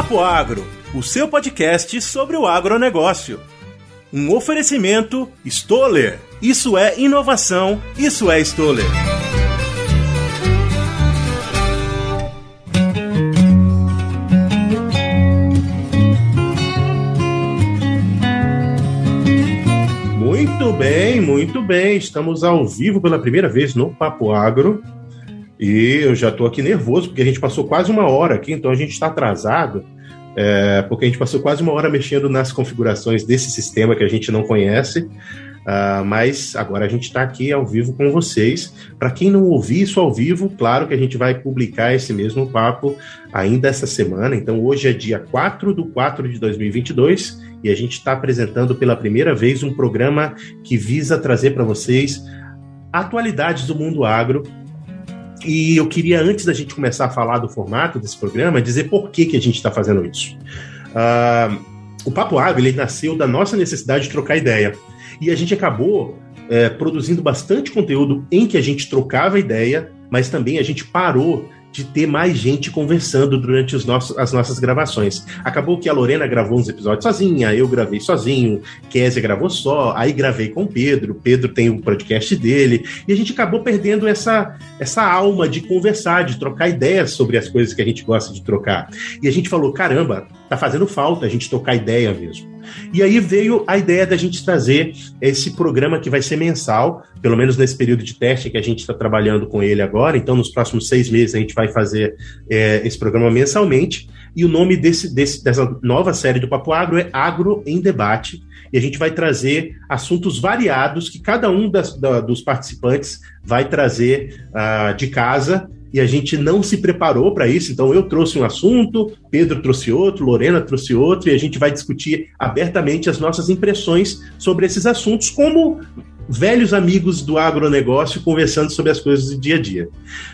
Papo Agro, o seu podcast sobre o agronegócio. Um oferecimento Stoller. Isso é inovação, isso é Stoller. Muito bem, muito bem. Estamos ao vivo pela primeira vez no Papo Agro. E eu já estou aqui nervoso, porque a gente passou quase uma hora aqui, então a gente está atrasado, é, porque a gente passou quase uma hora mexendo nas configurações desse sistema que a gente não conhece. Uh, mas agora a gente está aqui ao vivo com vocês. Para quem não ouviu isso ao vivo, claro que a gente vai publicar esse mesmo papo ainda essa semana. Então, hoje é dia 4 do 4 de 2022 e a gente está apresentando pela primeira vez um programa que visa trazer para vocês atualidades do mundo agro e eu queria, antes da gente começar a falar do formato desse programa, dizer por que, que a gente está fazendo isso. Uh, o Papo Água ele nasceu da nossa necessidade de trocar ideia. E a gente acabou é, produzindo bastante conteúdo em que a gente trocava ideia, mas também a gente parou de ter mais gente conversando durante os nossos, as nossas gravações. Acabou que a Lorena gravou uns episódios sozinha, eu gravei sozinho, Kézia gravou só, aí gravei com Pedro, Pedro tem o um podcast dele, e a gente acabou perdendo essa, essa alma de conversar, de trocar ideias sobre as coisas que a gente gosta de trocar. E a gente falou: caramba, tá fazendo falta a gente trocar ideia mesmo. E aí veio a ideia da gente trazer esse programa que vai ser mensal, pelo menos nesse período de teste que a gente está trabalhando com ele agora. Então, nos próximos seis meses, a gente vai fazer é, esse programa mensalmente. E o nome desse, desse, dessa nova série do Papo Agro é Agro em Debate. E a gente vai trazer assuntos variados que cada um das, da, dos participantes vai trazer uh, de casa e a gente não se preparou para isso. Então, eu trouxe um assunto, Pedro trouxe outro, Lorena trouxe outro, e a gente vai discutir abertamente as nossas impressões sobre esses assuntos, como velhos amigos do agronegócio conversando sobre as coisas do dia a dia.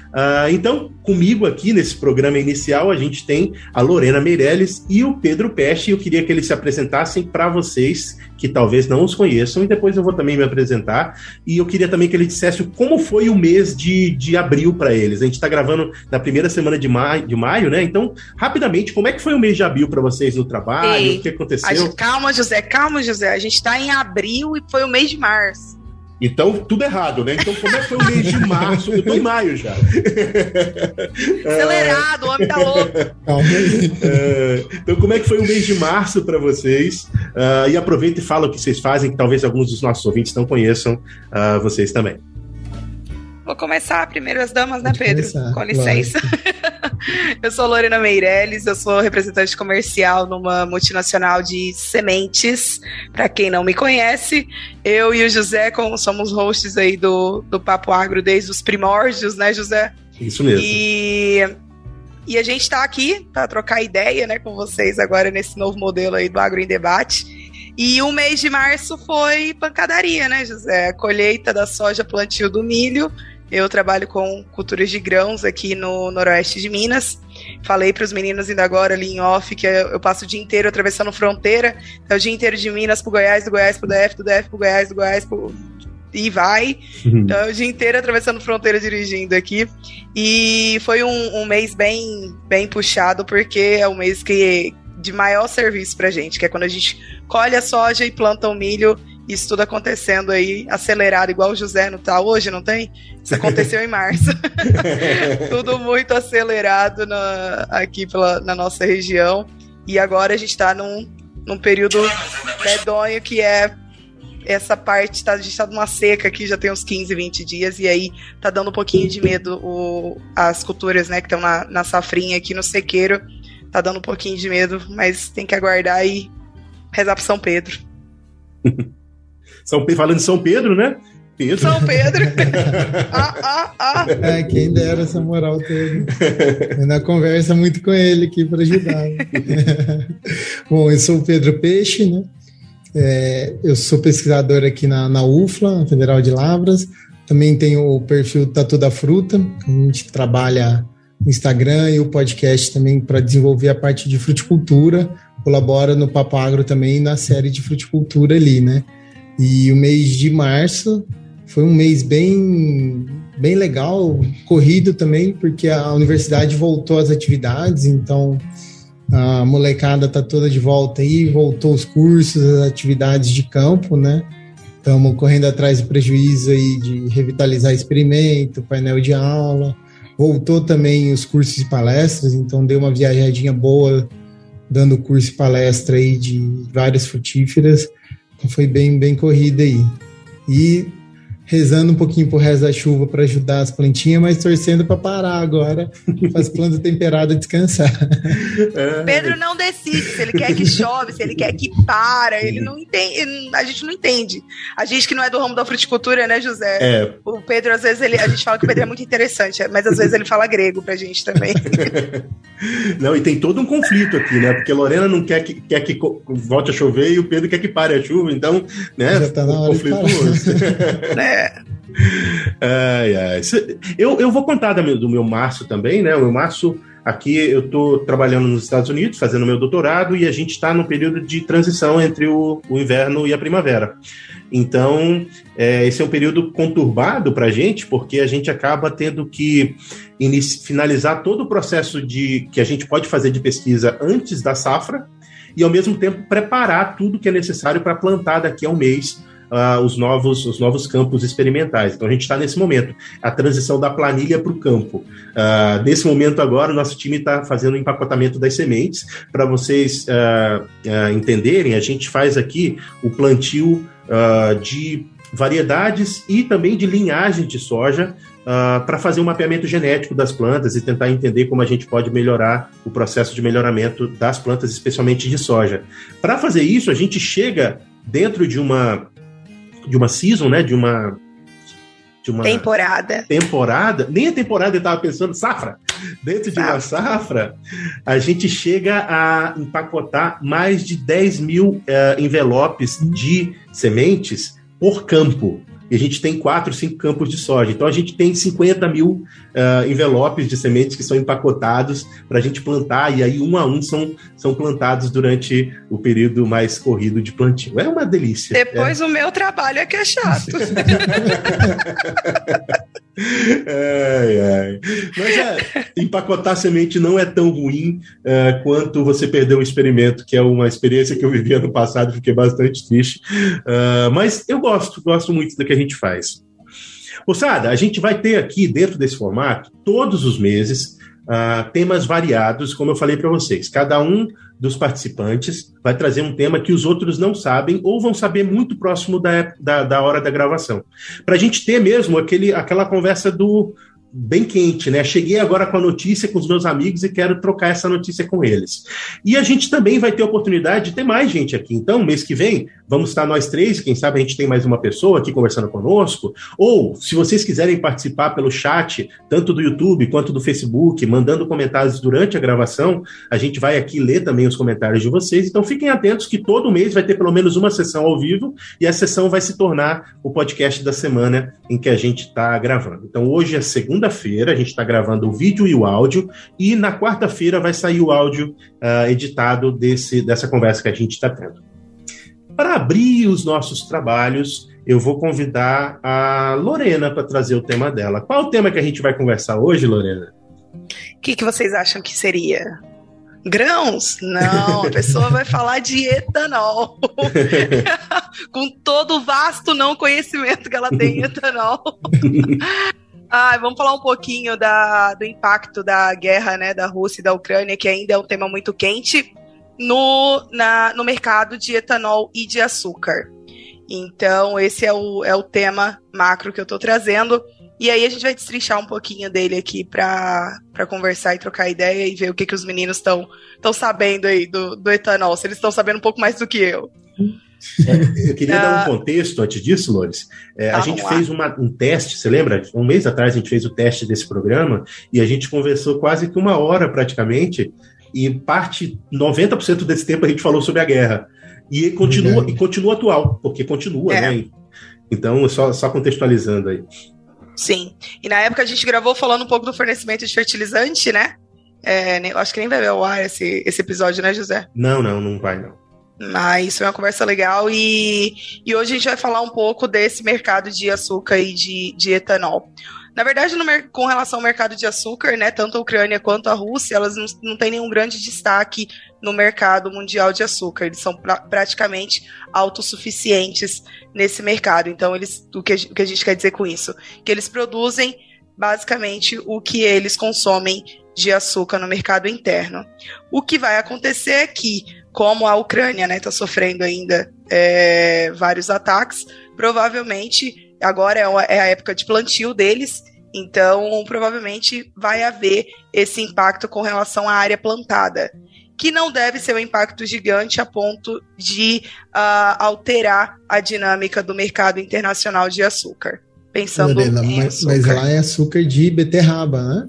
Uh, então, comigo aqui nesse programa inicial, a gente tem a Lorena Meirelles e o Pedro Peste. Eu queria que eles se apresentassem para vocês que talvez não os conheçam, e depois eu vou também me apresentar. E eu queria também que ele dissesse como foi o mês de, de abril para eles. A gente está gravando na primeira semana de maio, de maio, né? Então, rapidamente, como é que foi o mês de abril para vocês no trabalho? Ei, o que aconteceu? Gente, calma, José, calma, José. A gente está em abril e foi o mês de março. Então, tudo errado, né? Então, como é que foi o mês de março? Eu tô em maio já. Acelerado, o homem tá louco. É, então, como é que foi o mês de março para vocês? Uh, e aproveita e fala o que vocês fazem, que talvez alguns dos nossos ouvintes não conheçam uh, vocês também. Vou começar primeiro as damas, né, Pedro? Começar, Com licença. eu sou Lorena Meirelles, eu sou representante comercial numa multinacional de sementes. Para quem não me conhece, eu e o José somos hosts aí do, do Papo Agro desde os primórdios, né, José? Isso mesmo. E, e a gente está aqui para trocar ideia, né, com vocês agora nesse novo modelo aí do Agro em Debate. E o mês de março foi pancadaria, né, José? colheita da soja, plantio do milho eu trabalho com culturas de grãos aqui no noroeste de Minas. Falei para os meninos ainda agora ali em off que eu passo o dia inteiro atravessando fronteira. É o dia inteiro de Minas para Goiás, do Goiás para o DF, do DF para Goiás, do Goiás pro... e vai. Uhum. Então, é o dia inteiro atravessando fronteira dirigindo aqui. E foi um, um mês bem, bem puxado, porque é o mês que de maior serviço para gente, que é quando a gente colhe a soja e planta o milho isso tudo acontecendo aí, acelerado, igual o José não tá hoje, não tem? Isso aconteceu em março. tudo muito acelerado na, aqui pela, na nossa região. E agora a gente está num, num período medonho que é essa parte, tá, a gente tá numa seca aqui, já tem uns 15, 20 dias, e aí tá dando um pouquinho de medo o, as culturas, né, que estão na, na safrinha aqui no sequeiro, tá dando um pouquinho de medo, mas tem que aguardar e rezar pro São Pedro. São, falando de São Pedro, né? Pedro. São Pedro. ah, ah, ah. É, quem dera essa moral toda. Na conversa muito com ele aqui para ajudar. Bom, eu sou o Pedro Peixe, né? É, eu sou pesquisador aqui na, na UFLA, Federal de Lavras. Também tenho o perfil Tatu da Fruta, a gente trabalha no Instagram e o podcast também para desenvolver a parte de fruticultura. Colabora no Papo Agro também na série de fruticultura ali, né? E o mês de março foi um mês bem, bem legal, corrido também, porque a universidade voltou às atividades, então A molecada tá toda de volta aí, voltou os cursos, as atividades de campo, né? Estamos correndo atrás do prejuízo aí de revitalizar experimento, painel de aula. Voltou também os cursos e palestras, então deu uma viajadinha boa dando curso e palestra aí de várias frutíferas. Foi bem, bem corrida aí. E rezando um pouquinho pro resto da chuva para ajudar as plantinhas, mas torcendo para parar agora, para as plantas temperadas descansar. É. Pedro não decide se ele quer que chove, se ele quer que para, ele não entende, a gente não entende. A gente que não é do ramo da fruticultura, né, José? É. O Pedro, às vezes, ele, a gente fala que o Pedro é muito interessante, mas às vezes ele fala grego pra gente também. Não, e tem todo um conflito aqui, né? Porque Lorena não quer que, quer que volte a chover e o Pedro quer que pare a chuva, então, né? Já tá na hora conflituoso. né? Ai, ai. Eu, eu vou contar do meu março também, né? O meu março, aqui eu estou trabalhando nos Estados Unidos, fazendo meu doutorado, e a gente está no período de transição entre o, o inverno e a primavera. Então, é, esse é um período conturbado para a gente, porque a gente acaba tendo que finalizar todo o processo de que a gente pode fazer de pesquisa antes da safra e, ao mesmo tempo, preparar tudo que é necessário para plantar daqui a um mês uh, os, novos, os novos campos experimentais. Então a gente está nesse momento, a transição da planilha para o campo. Uh, nesse momento agora, o nosso time está fazendo o empacotamento das sementes. Para vocês uh, entenderem, a gente faz aqui o plantio de variedades e também de linhagem de soja uh, para fazer um mapeamento genético das plantas e tentar entender como a gente pode melhorar o processo de melhoramento das plantas, especialmente de soja. Para fazer isso, a gente chega dentro de uma de uma season, né? De uma de uma temporada. Temporada, nem a temporada eu estava pensando, safra. Dentro de uma safra, a gente chega a empacotar mais de 10 mil uh, envelopes de sementes por campo e a gente tem quatro, cinco campos de soja. Então a gente tem 50 mil uh, envelopes de sementes que são empacotados para a gente plantar, e aí um a um são, são plantados durante o período mais corrido de plantio. É uma delícia. Depois é. o meu trabalho é que é chato. ai, ai. Mas é, empacotar semente não é tão ruim uh, quanto você perder um experimento, que é uma experiência que eu vivi ano passado, fiquei bastante triste. Uh, mas eu gosto, gosto muito do que a gente faz. Moçada, a gente vai ter aqui, dentro desse formato, todos os meses, uh, temas variados, como eu falei para vocês. Cada um dos participantes vai trazer um tema que os outros não sabem ou vão saber muito próximo da, da, da hora da gravação. Para a gente ter mesmo aquele, aquela conversa do bem quente, né? Cheguei agora com a notícia com os meus amigos e quero trocar essa notícia com eles. E a gente também vai ter oportunidade de ter mais gente aqui. Então, mês que vem, vamos estar nós três, quem sabe a gente tem mais uma pessoa aqui conversando conosco. Ou, se vocês quiserem participar pelo chat, tanto do YouTube quanto do Facebook, mandando comentários durante a gravação, a gente vai aqui ler também os comentários de vocês. Então, fiquem atentos que todo mês vai ter pelo menos uma sessão ao vivo e a sessão vai se tornar o podcast da semana em que a gente está gravando. Então, hoje é segunda segunda-feira, a gente está gravando o vídeo e o áudio, e na quarta-feira vai sair o áudio uh, editado desse, dessa conversa que a gente está tendo. Para abrir os nossos trabalhos, eu vou convidar a Lorena para trazer o tema dela. Qual o tema que a gente vai conversar hoje, Lorena? O que, que vocês acham que seria? Grãos? Não, a pessoa vai falar de etanol. Com todo o vasto não conhecimento que ela tem em etanol. Ah, vamos falar um pouquinho da, do impacto da guerra né, da Rússia e da Ucrânia, que ainda é um tema muito quente, no, na, no mercado de etanol e de açúcar. Então, esse é o, é o tema macro que eu estou trazendo. E aí a gente vai destrinchar um pouquinho dele aqui para conversar e trocar ideia e ver o que, que os meninos estão sabendo aí do, do etanol, se eles estão sabendo um pouco mais do que eu. É, eu queria dar um ah. contexto antes disso, Lores. É, a gente fez uma, um teste, você lembra? Um mês atrás a gente fez o teste desse programa e a gente conversou quase que uma hora praticamente, e parte, 90% desse tempo a gente falou sobre a guerra. E continua, e continua atual, porque continua, é. né? Então, só, só contextualizando aí. Sim. E na época a gente gravou falando um pouco do fornecimento de fertilizante, né? É, eu acho que nem vai ver ao ar esse, esse episódio, né, José? Não, não, não vai, não. Mas foi uma conversa legal e, e hoje a gente vai falar um pouco desse mercado de açúcar e de, de etanol. Na verdade, no, com relação ao mercado de açúcar, né, tanto a Ucrânia quanto a Rússia, elas não, não têm nenhum grande destaque no mercado mundial de açúcar. Eles são pra, praticamente autossuficientes nesse mercado. Então, eles, o que, o que a gente quer dizer com isso? Que eles produzem basicamente o que eles consomem de açúcar no mercado interno. O que vai acontecer é que, como a Ucrânia está né, tá sofrendo ainda é, vários ataques, provavelmente agora é, é a época de plantio deles, então provavelmente vai haver esse impacto com relação à área plantada que não deve ser um impacto gigante a ponto de uh, alterar a dinâmica do mercado internacional de açúcar. Pensando Lorena, em mas, açúcar. mas lá é açúcar de beterraba, né?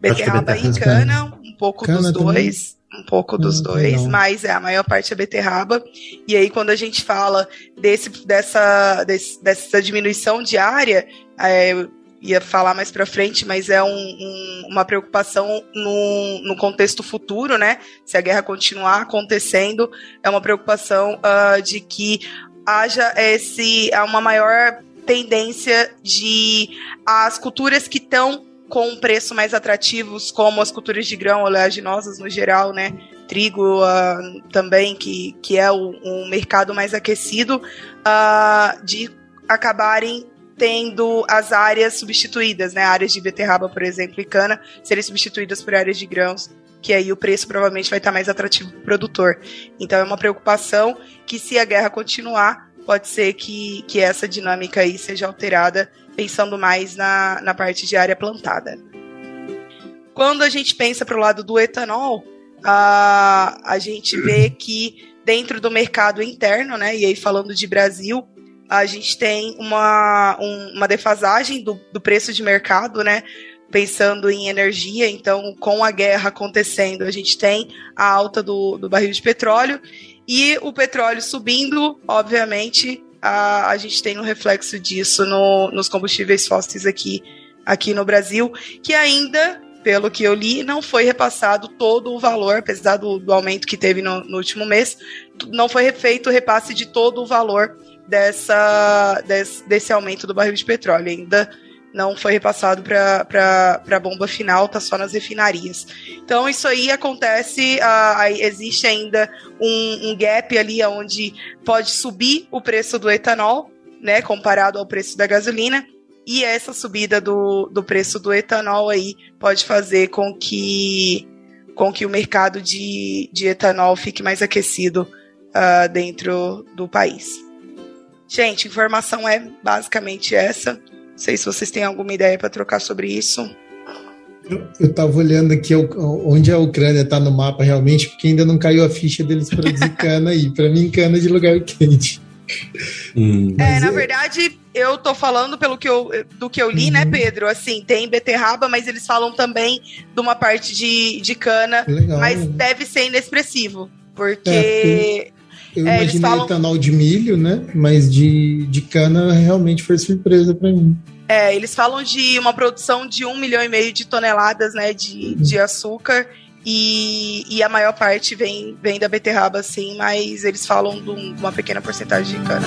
Beterraba e cana, um pouco cana dos dois. Um pouco dos dois, legal. mas é, a maior parte é beterraba. E aí, quando a gente fala desse, dessa, desse, dessa diminuição diária, é, ia falar mais para frente, mas é um, um, uma preocupação no, no, contexto futuro, né? Se a guerra continuar acontecendo, é uma preocupação uh, de que haja esse uma maior tendência de as culturas que estão com um preço mais atrativos, como as culturas de grão oleaginosas no geral, né? Trigo uh, também, que, que é o, um mercado mais aquecido, uh, de acabarem tendo as áreas substituídas, né? Áreas de beterraba, por exemplo, e cana, serem substituídas por áreas de grãos, que aí o preço provavelmente vai estar mais atrativo para o produtor. Então é uma preocupação que se a guerra continuar, pode ser que, que essa dinâmica aí seja alterada pensando mais na, na parte de área plantada. Quando a gente pensa para o lado do etanol, a, a gente vê que dentro do mercado interno, né, e aí falando de Brasil, a gente tem uma, um, uma defasagem do, do preço de mercado, né? pensando em energia, então com a guerra acontecendo, a gente tem a alta do, do barril de petróleo e o petróleo subindo, obviamente, a, a gente tem um reflexo disso no, nos combustíveis fósseis aqui, aqui no Brasil, que ainda, pelo que eu li, não foi repassado todo o valor, apesar do, do aumento que teve no, no último mês, não foi feito o repasse de todo o valor dessa, desse, desse aumento do barril de petróleo. Ainda não foi repassado para a bomba final, está só nas refinarias. Então, isso aí acontece, uh, existe ainda um, um, gap ali onde pode subir o preço do etanol, né, comparado ao preço da gasolina, e essa subida do, do preço do etanol aí pode fazer com que, com que o mercado de, de etanol fique mais aquecido uh, dentro do país. Gente, informação é basicamente essa sei se vocês têm alguma ideia para trocar sobre isso. Eu estava olhando aqui onde a Ucrânia está no mapa realmente, porque ainda não caiu a ficha deles produzir cana aí. Para mim, cana de lugar quente. Hum. É, na verdade, eu tô falando pelo que eu, do que eu li, né, uhum. né, Pedro? Assim, tem beterraba, mas eles falam também de uma parte de, de cana, Legal. mas deve ser inexpressivo, porque é, eu é, imaginei falam... etanol de milho, né? Mas de, de cana realmente foi surpresa para mim. É, eles falam de uma produção de um milhão e meio de toneladas, né, de, de açúcar. E, e a maior parte vem, vem da beterraba, sim, mas eles falam de uma pequena porcentagem de cana.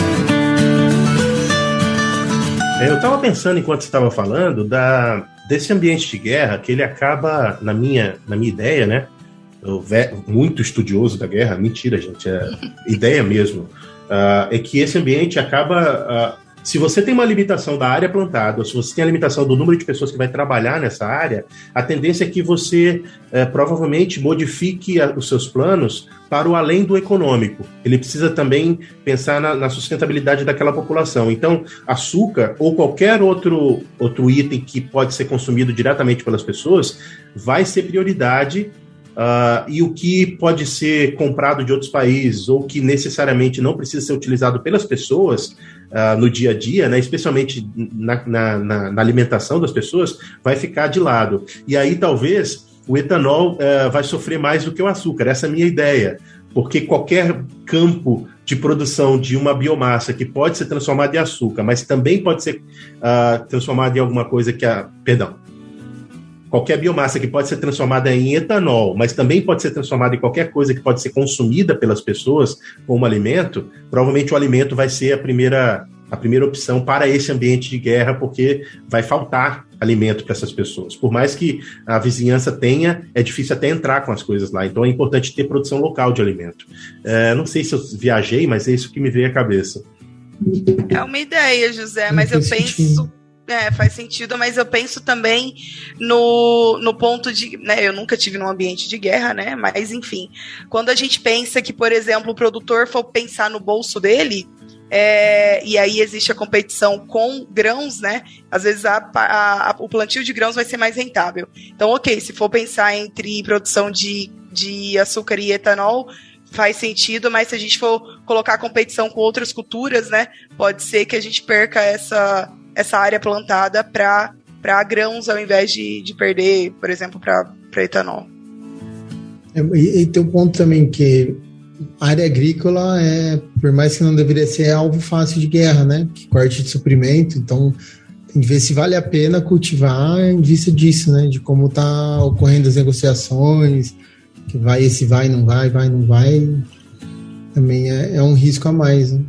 É, eu estava pensando enquanto você estava falando da, desse ambiente de guerra que ele acaba, na minha, na minha ideia, né? Eu, muito estudioso da guerra, mentira, gente, é ideia mesmo. Uh, é que esse ambiente acaba uh, se você tem uma limitação da área plantada, ou se você tem a limitação do número de pessoas que vai trabalhar nessa área, a tendência é que você é, provavelmente modifique a, os seus planos para o além do econômico. Ele precisa também pensar na, na, sustentabilidade daquela população. Então, açúcar ou qualquer outro, outro item que pode ser consumido diretamente pelas pessoas vai ser prioridade Uh, e o que pode ser comprado de outros países ou que necessariamente não precisa ser utilizado pelas pessoas uh, no dia a dia, né, especialmente na, na, na, na, alimentação das pessoas, vai ficar de lado. E aí talvez o etanol uh, vai sofrer mais do que o açúcar. Essa é a minha ideia. Porque qualquer campo de produção de uma biomassa que pode ser transformada em açúcar, mas também pode ser uh, transformada em alguma coisa que a. Perdão. Qualquer biomassa que pode ser transformada em etanol, mas também pode ser transformada em qualquer coisa que pode ser consumida pelas pessoas como alimento, provavelmente o alimento vai ser a primeira, a primeira opção para esse ambiente de guerra, porque vai faltar alimento para essas pessoas. Por mais que a vizinhança tenha, é difícil até entrar com as coisas lá. Então é importante ter produção local de alimento. É, não sei se eu viajei, mas é isso que me veio à cabeça. É uma ideia, José, mas eu penso é, faz sentido, mas eu penso também no, no ponto de. Né, eu nunca tive num ambiente de guerra, né? Mas, enfim, quando a gente pensa que, por exemplo, o produtor for pensar no bolso dele, é, e aí existe a competição com grãos, né? Às vezes a, a, a, o plantio de grãos vai ser mais rentável. Então, ok, se for pensar entre produção de, de açúcar e etanol, faz sentido, mas se a gente for colocar competição com outras culturas, né? Pode ser que a gente perca essa essa área plantada para grãos ao invés de, de perder, por exemplo, para etanol. É, e, e tem um ponto também que a área agrícola é, por mais que não deveria ser é alvo fácil de guerra, né? Que corte de suprimento, então tem que ver se vale a pena cultivar em vista disso, né? De como está ocorrendo as negociações, que vai, esse vai, não vai, vai, não vai, também é, é um risco a mais. Né?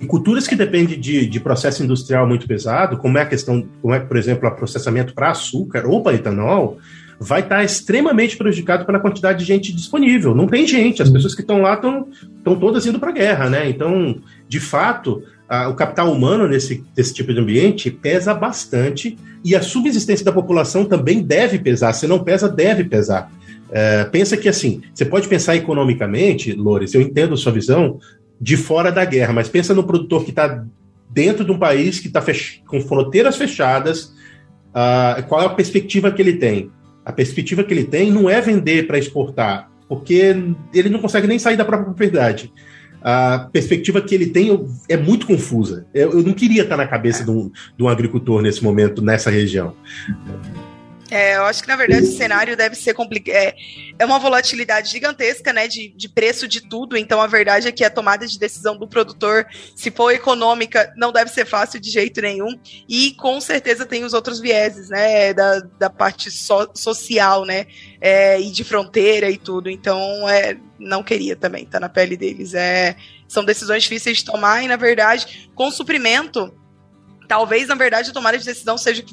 E culturas que dependem de, de processo industrial muito pesado, como é a questão, como é, por exemplo, o processamento para açúcar ou para etanol, vai estar extremamente prejudicado pela quantidade de gente disponível. Não tem gente, as pessoas que estão lá estão todas indo para a guerra, né? Então, de fato, a, o capital humano nesse, nesse tipo de ambiente pesa bastante e a subsistência da população também deve pesar. Se não pesa, deve pesar. É, pensa que assim, você pode pensar economicamente, Lores, eu entendo a sua visão, de fora da guerra, mas pensa no produtor que está dentro de um país que está fech com fronteiras fechadas, uh, qual é a perspectiva que ele tem? A perspectiva que ele tem não é vender para exportar, porque ele não consegue nem sair da própria propriedade. A perspectiva que ele tem é muito confusa. Eu, não queria estar na cabeça de um, de um agricultor nesse momento, nessa região. É, eu acho que, na verdade, o cenário deve ser complicado. É, é uma volatilidade gigantesca, né, de, de preço de tudo. Então, a verdade é que a tomada de decisão do produtor, se for econômica, não deve ser fácil de jeito nenhum. E, com certeza, tem os outros vieses, né, da, da parte so, social, né, é, e de fronteira e tudo. Então, é, não queria também tá na pele deles. É, são decisões difíceis de tomar e, na verdade, com suprimento talvez, na verdade, a tomada de decisão seja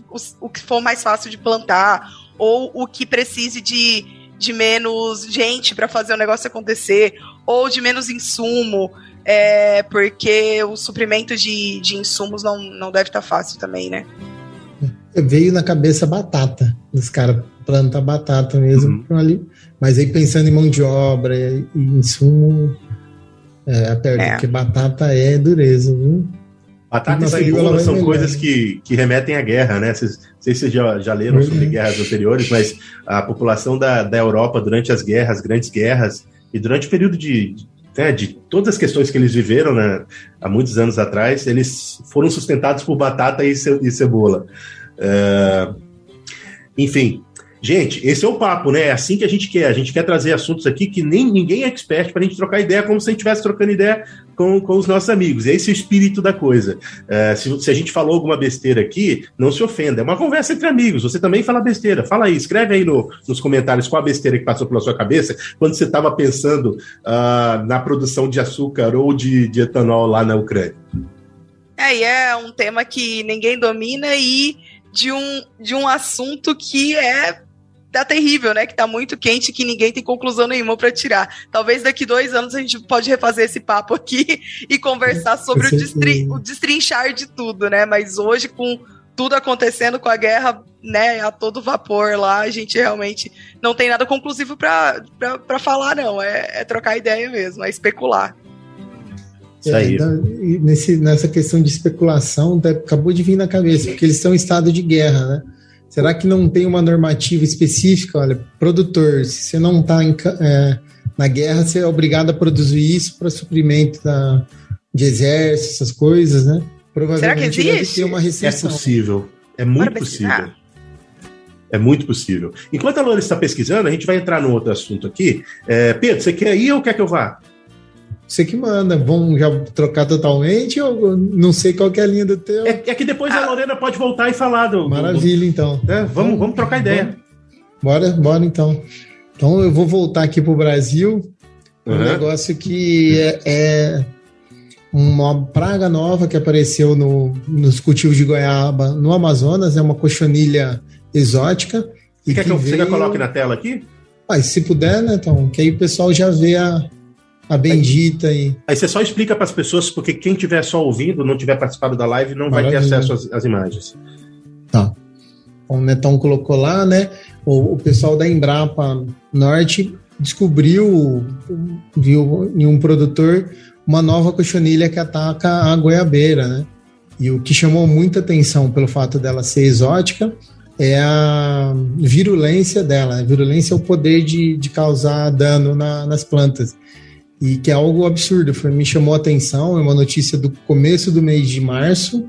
o, que for mais fácil de plantar, ou o que precise de, de menos gente para fazer o negócio acontecer, ou de menos insumo, é, porque o suprimento de, de insumos não, não deve estar tá fácil também, né? Veio na cabeça batata. Os caras plantam batata mesmo uhum. ali. Mas aí pensando em mão de obra e insumo, é, até é. porque batata é dureza, viu? Batata e cebola são coisas que, que remetem à guerra, né? Vocês, não sei se vocês já, já leram sobre uhum. guerras anteriores, mas a população da, da Europa durante as guerras, grandes guerras, e durante o período de, de, né, de todas as questões que eles viveram né, há muitos anos atrás, eles foram sustentados por batata e, ce, e cebola. Uh, enfim, Gente, esse é o papo, né? É assim que a gente quer. A gente quer trazer assuntos aqui que nem ninguém é expert para a gente trocar ideia, como se a gente estivesse trocando ideia com, com os nossos amigos. Esse é o espírito da coisa. Uh, se, se, a gente falou alguma besteira aqui, não se ofenda. É uma conversa entre amigos. Você também fala besteira. Fala aí, escreve aí no, nos comentários qual a besteira que passou pela sua cabeça quando você estava pensando uh, na produção de açúcar ou de, de etanol lá na Ucrânia. É, e é um tema que ninguém domina e de um, de um assunto que é tá terrível, né? Que tá muito quente, que ninguém tem conclusão nenhuma para tirar. Talvez daqui dois anos a gente pode refazer esse papo aqui e conversar sobre o, destrin o destrinchar de tudo, né? Mas hoje, com tudo acontecendo com a guerra, né, a todo vapor lá, a gente realmente não tem nada conclusivo para falar, não. É, é, trocar ideia mesmo, é especular. Isso aí. É, nesse, nessa questão de especulação, tá, acabou de vir na cabeça, porque eles estão em estado de guerra, né? Será que não tem uma normativa específica? Olha, produtor, se você não está é, na guerra, você é obrigado a produzir isso para suprimento da, de exército, essas coisas, né? Provavelmente Será que existe? uma restrição. É possível. É muito possível. É muito possível. Enquanto a Loura está pesquisando, a gente vai entrar no outro assunto aqui. É, Pedro, você quer ir ou quer que eu vá? Você que manda. Vamos já trocar totalmente ou não sei qual é a linha do teu? É, é que depois ah. a Lorena pode voltar e falar do. Maravilha, do... então. É, vamos, então, vamos trocar ideia. Bora, bora então. Então eu vou voltar aqui para o Brasil. Um uhum. negócio que é, é, uma praga nova que apareceu no, nos cultivos de goiaba no Amazonas, é uma cochonilha exótica. Você quer que, eu, veio... você coloque na tela aqui? Ah, se puder, né, então, que aí o pessoal já vê a, a bendita aí, aí. Aí você só explica para as pessoas, porque quem tiver só ouvindo, não tiver participado da live, não Maravilha. vai ter acesso às, às imagens. Tá. O Netão colocou lá, né? O, o pessoal da Embrapa Norte descobriu, viu em um produtor uma nova cochonilha que ataca a goiabeira, né? E o que chamou muita atenção pelo fato dela ser exótica é a virulência dela. A virulência é o poder de, de causar dano na, nas plantas e que é algo absurdo. Foi, me chamou a atenção, é uma notícia do começo do mês de março,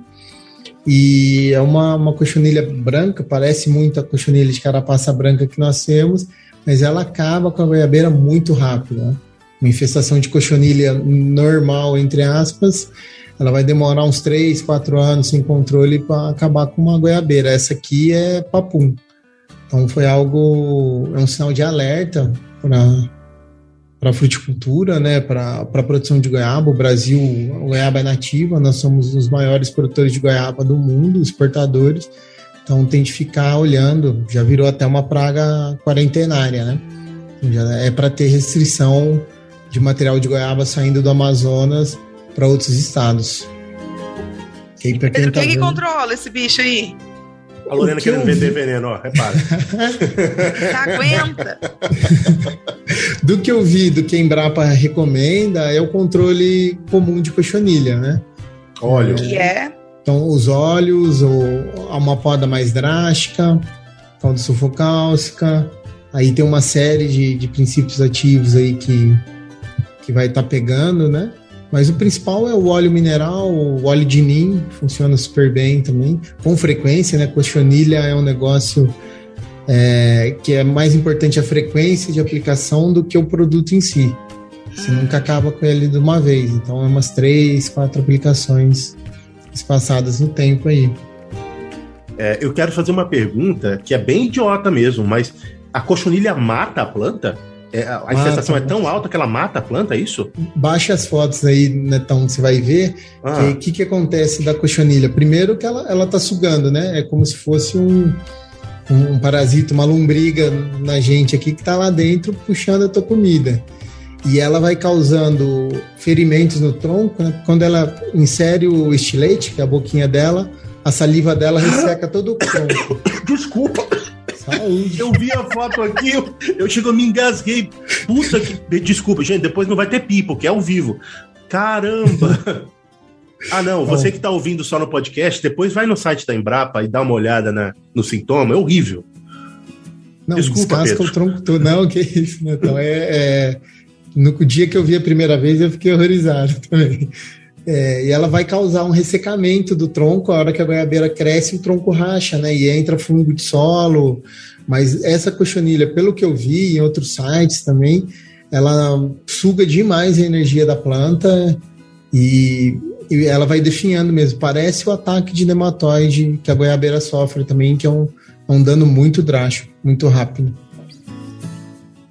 e é uma, uma cochonilha branca, parece muito a cochonilha de carapaça branca que nós temos, mas ela acaba com a goiabeira muito rápido. Né? Uma infestação de cochonilha normal, entre aspas, ela vai demorar uns 3, 4 anos sem controle para acabar com uma goiabeira. Essa aqui é papum. Então foi algo, é um sinal de alerta para para fruticultura, né, para a produção de goiaba. O Brasil, a goiaba é nativa, nós somos os maiores produtores de goiaba do mundo, exportadores. Então tem de ficar olhando, já virou até uma praga quarentenária, né? Já é para ter restrição de material de goiaba saindo do Amazonas para outros estados. Que aí, quem Pedro, tá quem vendo... que controla esse bicho aí? A Lorena que querendo vender veneno, ó, repara. aguenta. do que eu vi, do que a Embrapa recomenda, é o controle comum de cochonilha, né? Óleo. Que é? Então, os óleos, ou uma poda mais drástica, poda sulfocálcica. Aí tem uma série de, de princípios ativos aí que, que vai estar tá pegando, né? Mas o principal é o óleo mineral, o óleo de nim, funciona super bem também, com frequência, né? Cochonilha é um negócio é, que é mais importante a frequência de aplicação do que o produto em si. Você nunca acaba com ele de uma vez, então é umas três, quatro aplicações espaçadas no tempo aí. É, eu quero fazer uma pergunta que é bem idiota mesmo, mas a cochonilha mata a planta? É, a mata, infestação é tão alta que ela mata a planta, é isso? Baixa as fotos aí, Netão, você vai ver o ah. que, que, acontece da cochonilha. Primeiro que ela, ela tá sugando, né? É como se fosse um, um, parasita, uma lombriga na gente aqui que tá lá dentro puxando a tua comida. E ela vai causando ferimentos no tronco, né? Quando ela insere o estilete, que é a boquinha dela, a saliva dela resseca todo o tronco. Desculpa. Saúde. Eu vi a foto aqui, eu, eu chego, me engasguei. Puta que. Desculpa, gente, depois não vai ter pipo, que é ao vivo. Caramba! Ah, não, você que tá ouvindo só no podcast, depois vai no site da Embrapa e dá uma olhada na, no sintoma, é horrível. Não, Desculpa, Pedro. o tronco todo. Não, que isso, né? Então, é, é, no dia que eu vi a primeira vez, eu fiquei horrorizado também. É, e ela vai causar um ressecamento do tronco, a hora que a goiabeira cresce, o tronco racha, né? E entra fungo de solo. Mas essa cochonilha, pelo que eu vi em outros sites também, ela suga demais a energia da planta e, e ela vai definhando mesmo. Parece o ataque de nematóide que a goiabeira sofre também, que é um, é um dano muito drástico, muito rápido.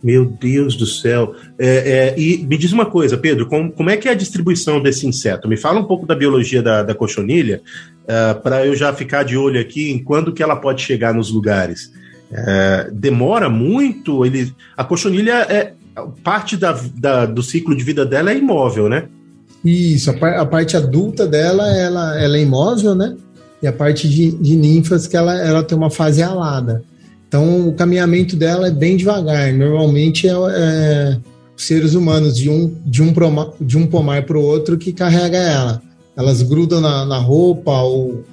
Meu Deus do céu. É, é, e me diz uma coisa, Pedro, como, como, é que é a distribuição desse inseto? Me fala um pouco da biologia da, da cochonilha, uh, é, para eu já ficar de olho aqui em quando que ela pode chegar nos lugares. Uh, demora muito? Ele, a cochonilha é parte da, da, do ciclo de vida dela é imóvel, né? Isso, a, par, a, parte adulta dela ela, ela é imóvel, né? E a parte de, de ninfas que ela, ela tem uma fase alada. Então, o caminhamento dela é bem devagar. Normalmente é, é seres humanos de um, de um, proma, de um pomar para o outro que carrega ela. Elas grudam na, na roupa ou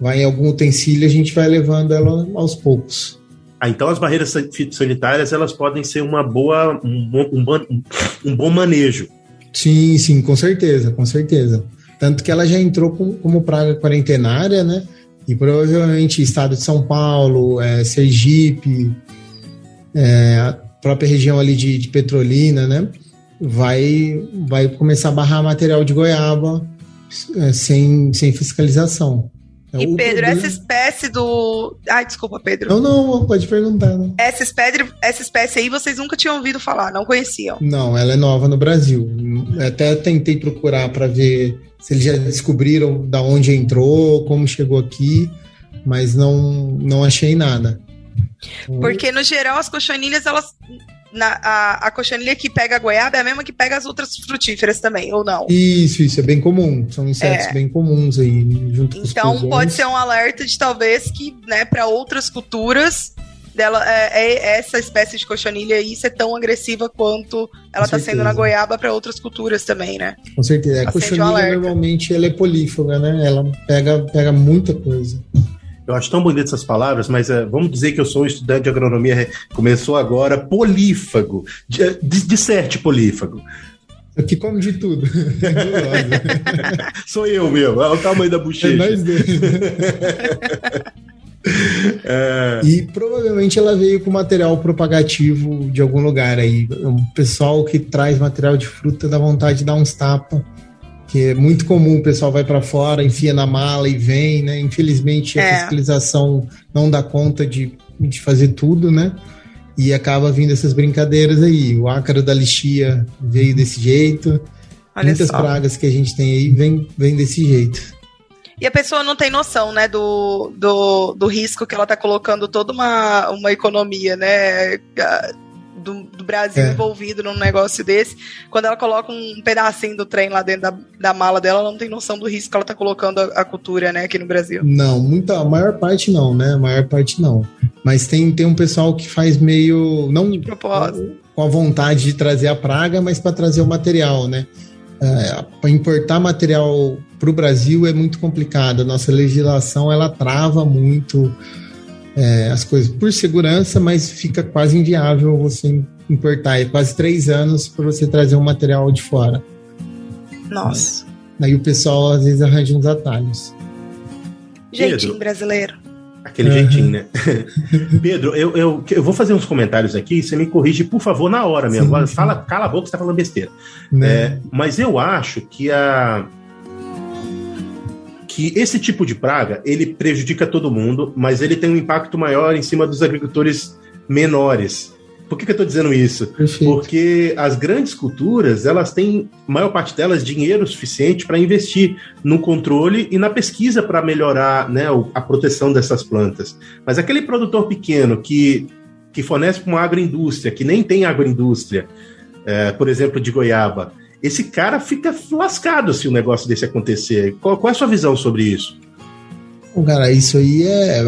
vai em algum utensílio, a gente vai levando ela aos poucos. Ah, então as barreiras sanitárias elas podem ser uma boa um, um, um bom manejo. Sim, sim, com certeza, com certeza. Tanto que ela já entrou com, como praga quarentenária, né? E provavelmente estado de São Paulo, é, Sergipe, é, a própria região ali de, de, Petrolina, né? Vai, vai começar a barrar material de goiaba é, sem, sem fiscalização. É e Pedro, problema... essa espécie do. Ai, desculpa, Pedro. Não, não, pode perguntar. Né? Essa, espécie, essa espécie aí vocês nunca tinham ouvido falar, não conheciam? Não, ela é nova no Brasil. Até tentei procurar para ver se eles já descobriram da onde entrou, como chegou aqui, mas não, não achei nada. Porque, no geral, as cochonilhas, elas na, a, a coxanilha que pega a goiaba é a mesma que pega as outras frutíferas também, ou não? Isso, isso, é bem comum. São insetos é. bem comuns aí, junto com Então, pode ser um alerta de talvez que, né, para outras culturas dela é, é, essa espécie de cochonilha aí ser tão agressiva quanto ela está sendo na goiaba para outras culturas também, né? Com certeza. A cochonilha normalmente ela é polífaga, né? Ela pega, pega muita coisa. Eu acho tão bonito essas palavras, mas é, vamos dizer que eu sou um estudante de agronomia, começou agora, polífago. Disserte polífago. Aqui come de tudo. sou eu mesmo, olha o tamanho da bochecha. É nós dois. É... E provavelmente ela veio com material propagativo de algum lugar aí. O pessoal que traz material de fruta dá vontade de dar uns tapas que é muito comum, o pessoal vai para fora, enfia na mala e vem, né? Infelizmente a é. fiscalização não dá conta de, de fazer tudo, né? E acaba vindo essas brincadeiras aí. O ácaro da lixia veio desse jeito. Olha Muitas só. pragas que a gente tem aí vem, vem desse jeito. E a pessoa não tem noção, né, do, do, do risco que ela está colocando toda uma, uma economia, né? Do, do Brasil é. envolvido num negócio desse, quando ela coloca um pedacinho do trem lá dentro da, da mala dela, ela não tem noção do risco que ela tá colocando a, a, cultura, né, aqui no Brasil. Não, muita, a maior parte não, né? A maior parte não. Mas tem, tem um pessoal que faz meio. Não de propósito. com a vontade de trazer a praga, mas para trazer o material, né? É, importar material para o Brasil é muito complicado. A nossa legislação ela trava muito é, as coisas por segurança, mas fica quase inviável você importar. É quase três anos para você trazer um material de fora. Nossa. Aí o pessoal às vezes arranja uns atalhos. Jeitinho Pedro, brasileiro. Aquele uhum. jeitinho, né? Pedro, eu, eu, eu vou fazer uns comentários aqui, você me corrige, por favor, na hora mesmo. Sim, sim. Fala, cala a boca, você tá falando besteira. Né? É, mas eu acho que a que esse tipo de praga ele prejudica todo mundo, mas ele tem um impacto maior em cima dos agricultores menores. Por que, que eu estou dizendo isso? Perfeito. Porque as grandes culturas, elas têm, maior parte delas, dinheiro suficiente para investir no controle e na pesquisa para melhorar né, a proteção dessas plantas. Mas aquele produtor pequeno que, que fornece para uma agroindústria, que nem tem agroindústria, é, por exemplo, de goiaba, esse cara fica lascado se o um negócio desse acontecer. Qual, qual, é a sua visão sobre isso? Cara, isso aí é.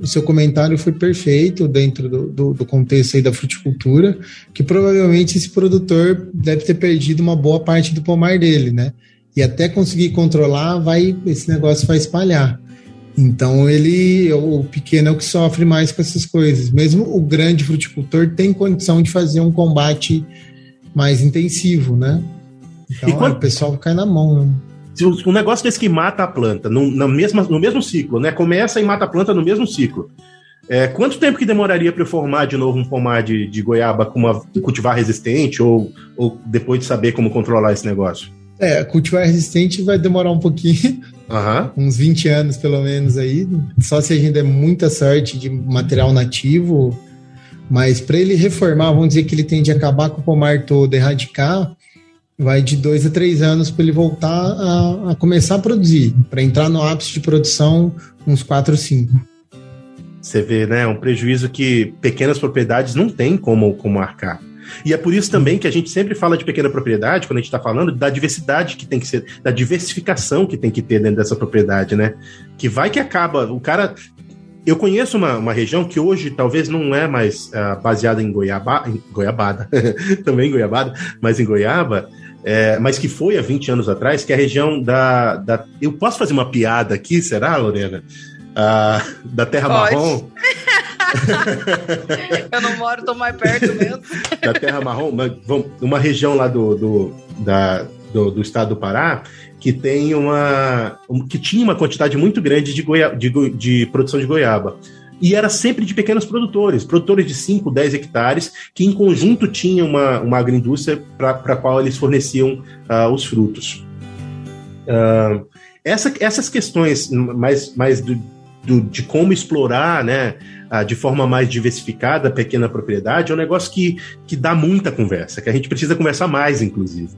O seu comentário foi perfeito dentro do, do, do, contexto aí da fruticultura, que provavelmente esse produtor deve ter perdido uma boa parte do pomar dele, né? E até conseguir controlar, vai esse negócio vai espalhar. Então ele, o pequeno é o que sofre mais com essas coisas. Mesmo o grande fruticultor tem condição de fazer um combate mais intensivo, né? Então quando... o pessoal cai na mão. Né? Um negócio desse que mata a planta no, na mesma, no mesmo ciclo, né? Começa e mata a planta no mesmo ciclo. É, quanto tempo que demoraria para eu formar de novo um pomar de, de goiaba com uma cultivar resistente ou, ou depois de saber como controlar esse negócio? É, cultivar resistente vai demorar um pouquinho, uhum. uns 20 anos pelo menos aí, só se a gente der muita sorte de material nativo, mas para ele reformar, vamos dizer que ele tende a acabar com o pomar todo, erradicar, vai de dois a três anos para ele voltar a, a, começar a produzir. Para entrar no ápice de produção, uns quatro, cinco. Você vê, né? Um prejuízo que pequenas propriedades não têm como, como arcar. E é por isso também que a gente sempre fala de pequena propriedade, quando a gente está falando da diversidade que tem que ser, da diversificação que tem que ter dentro dessa propriedade, né? Que vai que acaba, o cara. Eu conheço uma, uma região que hoje talvez não é mais uh, baseada em, goiaba, em goiabada, também em goiabada, mas em goiaba, é, mas que foi há 20 anos atrás, que é a região da. da eu posso fazer uma piada aqui, será, Lorena? Ah, da Terra Pode. Marrom. eu não moro, tô mais perto mesmo. da Terra Marrom, uma, uma região lá do, do, da, do, do, estado do Pará que tem uma que tinha uma quantidade muito grande de, goia, de, de produção de goiaba e era sempre de pequenos produtores, produtores de 5, 10 hectares, que em conjunto tinham uma, uma agroindústria para a qual eles forneciam uh, os frutos. Uh, essa, essas questões mais, mais do, do, de como explorar, né, de forma mais diversificada a pequena propriedade, é um negócio que, que dá muita conversa, que a gente precisa conversar mais, inclusive.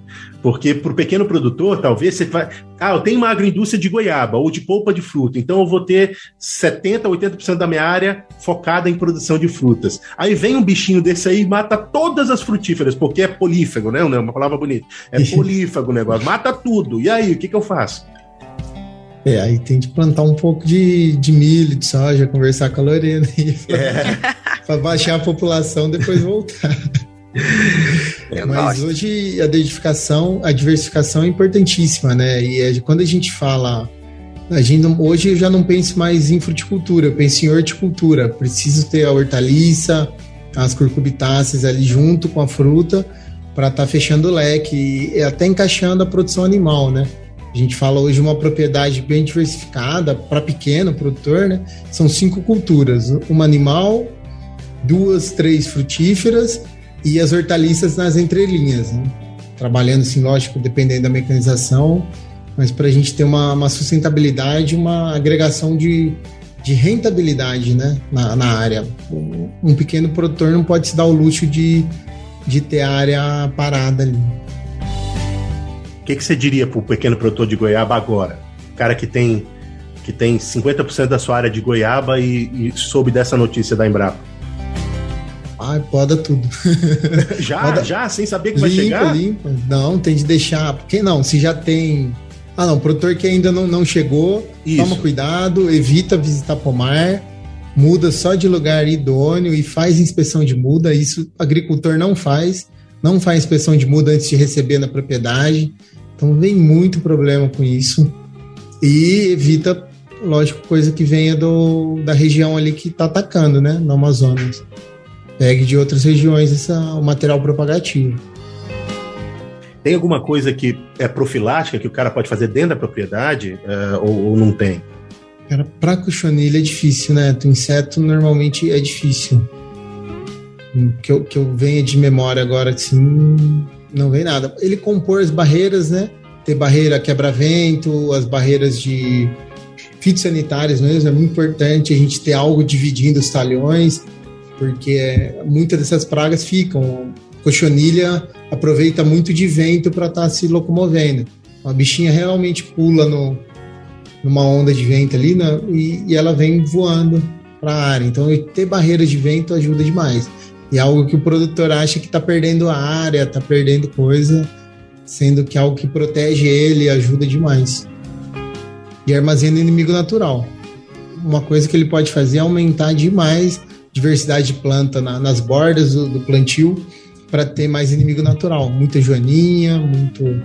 Porque para o pequeno produtor, talvez você vai. Ah, eu tenho uma agroindústria de goiaba ou de polpa de fruta, então eu vou ter 70%, 80% da minha área focada em produção de frutas. Aí vem um bichinho desse aí e mata todas as frutíferas, porque é polífago, né? Uma palavra bonita. É polífago o negócio, mata tudo. E aí, o que, que eu faço? É, aí tem de plantar um pouco de, de milho, de soja, conversar com a Lorena aí, é. para baixar a população, depois voltar. É, Mas hoje a diversificação, a diversificação é importantíssima, né? E é, quando a gente fala, a gente hoje eu já não penso mais em fruticultura, eu penso em horticultura. Preciso ter a hortaliça, as curcubitáceas ali junto com a fruta para estar tá fechando o leque e até encaixando a produção animal, né? A gente fala hoje uma propriedade bem diversificada para pequeno produtor, né? São cinco culturas: uma animal, duas, três frutíferas e as hortaliças nas entrelinhas, né? Trabalhando, assim, lógico, dependendo da mecanização, mas para a gente ter uma, uma, sustentabilidade, uma agregação de, de rentabilidade né? na, na área. Um pequeno produtor não pode se dar o luxo de, de ter área parada ali. O que, que você diria para o pequeno produtor de goiaba agora? O cara que tem, que tem 50% da sua área de goiaba e, e soube dessa notícia da Embrapa. Ah, poda tudo. já? Poda... Já? Sem saber que limpa, vai chegar? Limpa. Não, tem de deixar. Porque não, se já tem. Ah, não, produtor que ainda não, não chegou, Isso. toma cuidado, evita visitar pomar, muda só de lugar idôneo e faz inspeção de muda. Isso agricultor não faz. Não faz inspeção de muda antes de receber na propriedade. Então vem muito problema com isso e evita, lógico, coisa que venha do, da região ali que está atacando, né, no Amazonas. Pegue de outras regiões essa, o material propagativo. Tem alguma coisa que é profilática que o cara pode fazer dentro da propriedade uh, ou, ou, não tem? Cara, para cochonilha é difícil, né? O inseto normalmente é difícil. Que eu, que eu venha de memória agora, assim, não vem nada. Ele compor as barreiras, né? Ter barreira quebra-vento, as barreiras de fitossanitárias mesmo, é muito importante a gente ter algo dividindo os talhões, porque muitas dessas pragas ficam. Cochonilha aproveita muito de vento para estar tá se locomovendo. A bichinha realmente pula no, numa onda de vento ali né, e, e ela vem voando para a área. Então, ter barreiras de vento ajuda demais. E algo que o produtor acha que está perdendo a área, está perdendo coisa, sendo que é algo que protege ele ajuda demais. E armazena inimigo natural. Uma coisa que ele pode fazer é aumentar demais diversidade de planta na, nas bordas do, do plantio para ter mais inimigo natural. Muita joaninha, muito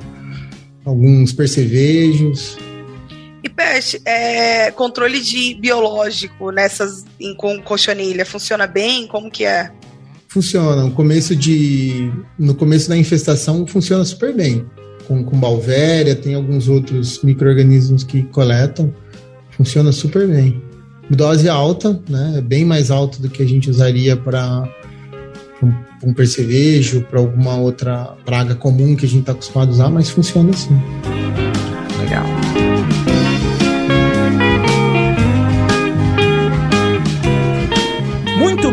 alguns percevejos. E peixe, é, controle de biológico nessas em, com cochonilha funciona bem? Como que é? Funciona. No começo, de, no começo da infestação funciona super bem. Com, com balvéria, tem alguns outros micro-organismos que coletam. Funciona super bem. Dose alta, né? É bem mais alta do que a gente usaria para um, um percevejo, para alguma outra praga comum que a gente está acostumado a usar, mas funciona assim. Legal.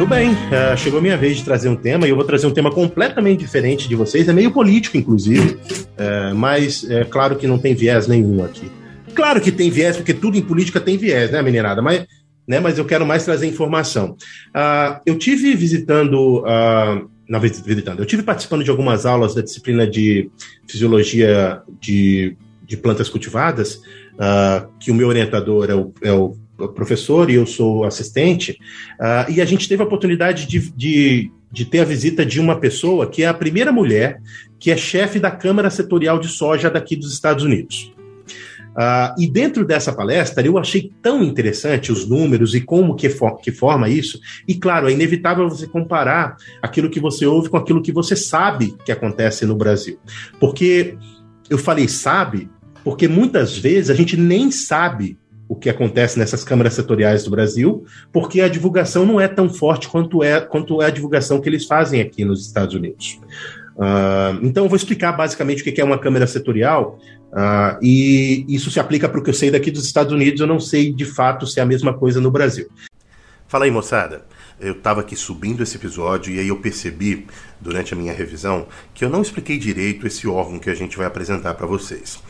Tudo bem, uh, chegou a minha vez de trazer um tema e eu vou trazer um tema completamente diferente de vocês, é meio político, inclusive, uh, mas é claro que não tem viés nenhum aqui. Claro que tem viés, porque tudo em política tem viés, né, minerada? Mas, né, mas eu quero mais trazer informação. Uh, eu tive visitando na visitando. Eu tive participando de algumas aulas da disciplina de fisiologia de, de plantas cultivadas, uh, que o meu orientador é o, é o, professor e eu sou assistente, uh, e a gente teve a oportunidade de, de, de ter a visita de uma pessoa que é a primeira mulher que é chefe da Câmara Setorial de Soja daqui dos Estados Unidos. Uh, e dentro dessa palestra, eu achei tão interessante os números e como que, for, que forma isso. E claro, é inevitável você comparar aquilo que você ouve com aquilo que você sabe que acontece no Brasil. Porque eu falei sabe, porque muitas vezes a gente nem sabe o que acontece nessas câmaras setoriais do Brasil, porque a divulgação não é tão forte quanto é, quanto é a divulgação que eles fazem aqui nos Estados Unidos. Uh, então, eu vou explicar basicamente o que é uma câmara setorial, uh, e isso se aplica para o que eu sei daqui dos Estados Unidos, eu não sei de fato se é a mesma coisa no Brasil. Fala aí, moçada. Eu estava aqui subindo esse episódio e aí eu percebi, durante a minha revisão, que eu não expliquei direito esse órgão que a gente vai apresentar para vocês.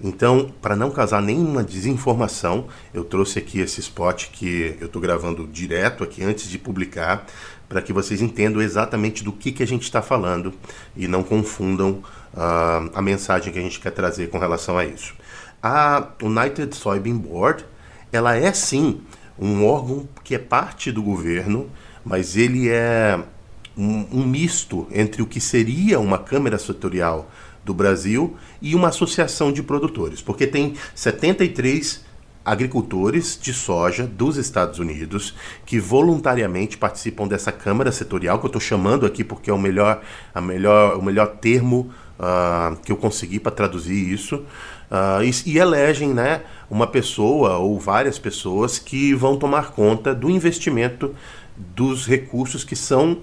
Então, para não causar nenhuma desinformação, eu trouxe aqui esse spot que eu estou gravando direto aqui antes de publicar, para que vocês entendam exatamente do que, que a gente está falando e não confundam uh, a mensagem que a gente quer trazer com relação a isso. A United Soybean Board, ela é sim um órgão que é parte do governo, mas ele é um, um misto entre o que seria uma Câmara Setorial do Brasil e uma associação de produtores, porque tem 73 agricultores de soja dos Estados Unidos que voluntariamente participam dessa Câmara Setorial, que eu estou chamando aqui porque é o melhor, a melhor, o melhor termo uh, que eu consegui para traduzir isso, uh, e, e elegem né, uma pessoa ou várias pessoas que vão tomar conta do investimento dos recursos que são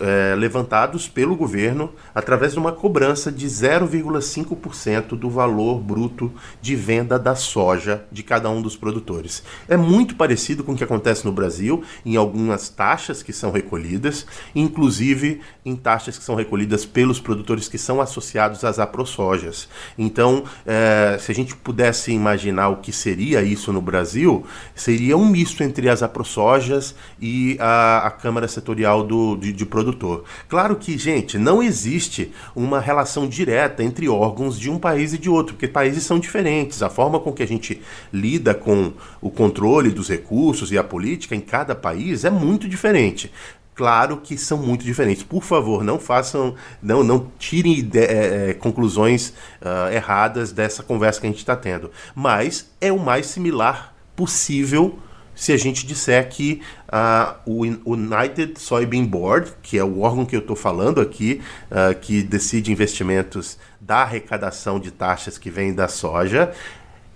é, levantados pelo governo através de uma cobrança de 0,5% do valor bruto de venda da soja de cada um dos produtores. É muito parecido com o que acontece no Brasil em algumas taxas que são recolhidas, inclusive em taxas que são recolhidas pelos produtores que são associados às aprosojas. Então, é, se a gente pudesse imaginar o que seria isso no Brasil, seria um misto entre as aprosojas e a, a Câmara Setorial do, de, de Produtores produtor. Claro que, gente, não existe uma relação direta entre órgãos de um país e de outro, porque países são diferentes. A forma com que a gente lida com o controle dos recursos e a política em cada país é muito diferente claro que são muito diferentes. Por favor, não façam, não, não tirem é, é, conclusões uh, erradas dessa conversa que a gente está tendo. Mas é o mais similar possível se a gente disser que uh, o United Soybean Board, que é o órgão que eu estou falando aqui, uh, que decide investimentos da arrecadação de taxas que vem da soja,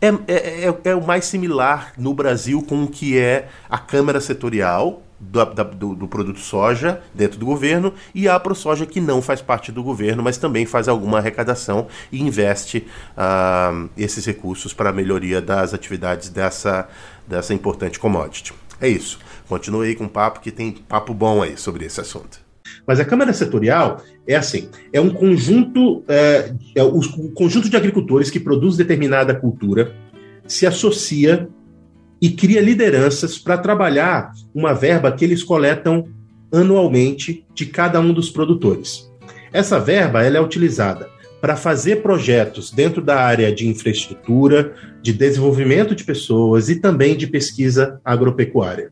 é, é, é, é, o mais similar no Brasil com o que é a Câmara Setorial do, do, do, produto soja dentro do governo e a ProSoja que não faz parte do governo, mas também faz alguma arrecadação e investe uh, esses recursos para a melhoria das atividades dessa, dessa importante commodity. É isso. Continue aí com o papo, que tem papo bom aí sobre esse assunto. Mas a Câmara Setorial é assim: é um conjunto, é, é o, o conjunto de agricultores que produz determinada cultura se associa e cria lideranças para trabalhar uma verba que eles coletam anualmente de cada um dos produtores. Essa verba ela é utilizada para fazer projetos dentro da área de infraestrutura, de desenvolvimento de pessoas e também de pesquisa agropecuária.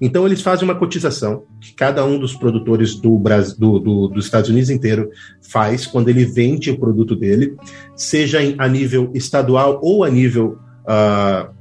Então, eles fazem uma cotização que cada um dos produtores do, Brasil, do, do, dos Estados Unidos inteiro faz quando ele vende o produto dele, seja em, a nível estadual ou a nível uh,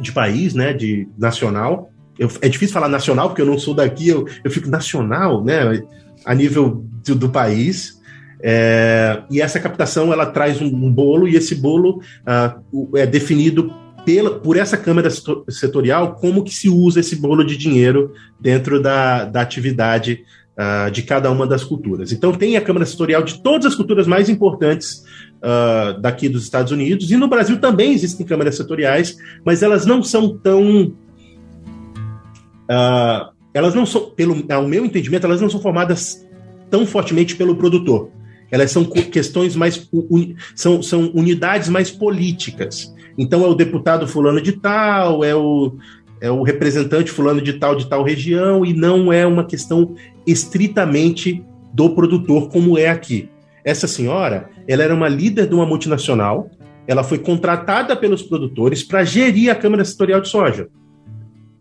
de país, né, de nacional. Eu, é difícil falar nacional porque eu não sou daqui, eu, eu fico nacional, né, a nível do, do país. É, e essa captação ela traz um, um bolo e esse bolo uh, é definido pela, por essa câmara setorial como que se usa esse bolo de dinheiro dentro da, da atividade uh, de cada uma das culturas. Então tem a câmara setorial de todas as culturas mais importantes uh, daqui dos Estados Unidos e no Brasil também existem câmaras setoriais, mas elas não são tão elas não são, pelo ao meu entendimento, elas não são formadas tão fortemente pelo produtor. Elas são questões mais. são, são unidades mais políticas. Então é o deputado fulano de tal, é o. é o representante fulano de tal de tal região e não é uma questão estritamente do produtor como é aqui. Essa senhora, ela era uma líder de uma multinacional, ela foi contratada pelos produtores para gerir a Câmara Setorial de Soja.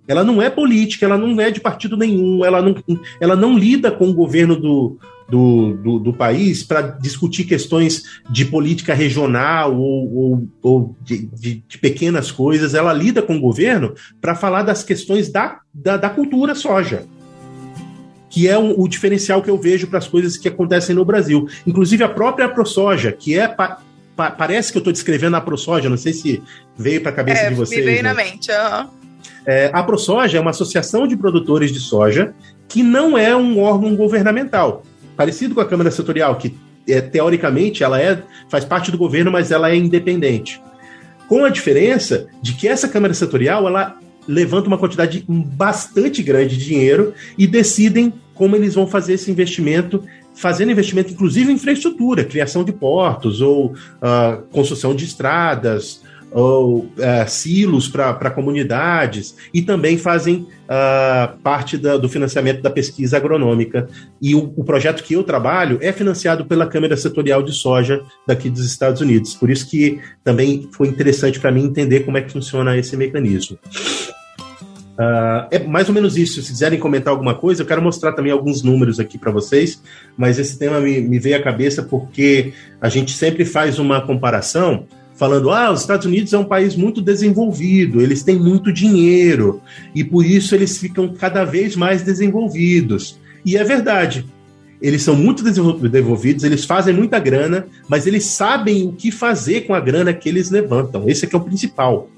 Ela não é política, ela não é de partido nenhum, ela não, ela não lida com o governo do, do, do, do país para discutir questões de política regional ou, ou, ou de, de, de, pequenas coisas. Ela lida com o governo para falar das questões da, da, da cultura soja que é o diferencial que eu vejo para as coisas que acontecem no Brasil. Inclusive a própria ProSoja, que é pa, pa, parece que eu estou descrevendo a ProSoja, não sei se veio para a cabeça é, de vocês. Me veio né? na mente, uhum. É, a ProSoja é uma associação de produtores de soja que não é um órgão governamental, parecido com a Câmara Setorial, que é, teoricamente ela é, faz parte do governo, mas ela é independente. Com a diferença de que essa Câmara Setorial ela levanta uma quantidade bastante grande de dinheiro e decidem como eles vão fazer esse investimento, fazendo investimento inclusive em infraestrutura, criação de portos ou uh, construção de estradas, ou uh, silos para comunidades e também fazem uh, parte da, do financiamento da pesquisa agronômica. E o, o, projeto que eu trabalho é financiado pela Câmara Setorial de Soja daqui dos Estados Unidos. Por isso que também foi interessante para mim entender como é que funciona esse mecanismo. Uh, é mais ou menos isso. Se quiserem comentar alguma coisa, eu quero mostrar também alguns números aqui para vocês, mas esse tema me, me veio à cabeça porque a gente sempre faz uma comparação falando: ah, os Estados Unidos é um país muito desenvolvido, eles têm muito dinheiro e por isso eles ficam cada vez mais desenvolvidos. E é verdade. Eles são muito desenvolvidos, eles fazem muita grana, mas eles sabem o que fazer com a grana que eles levantam. Esse é que é o principal.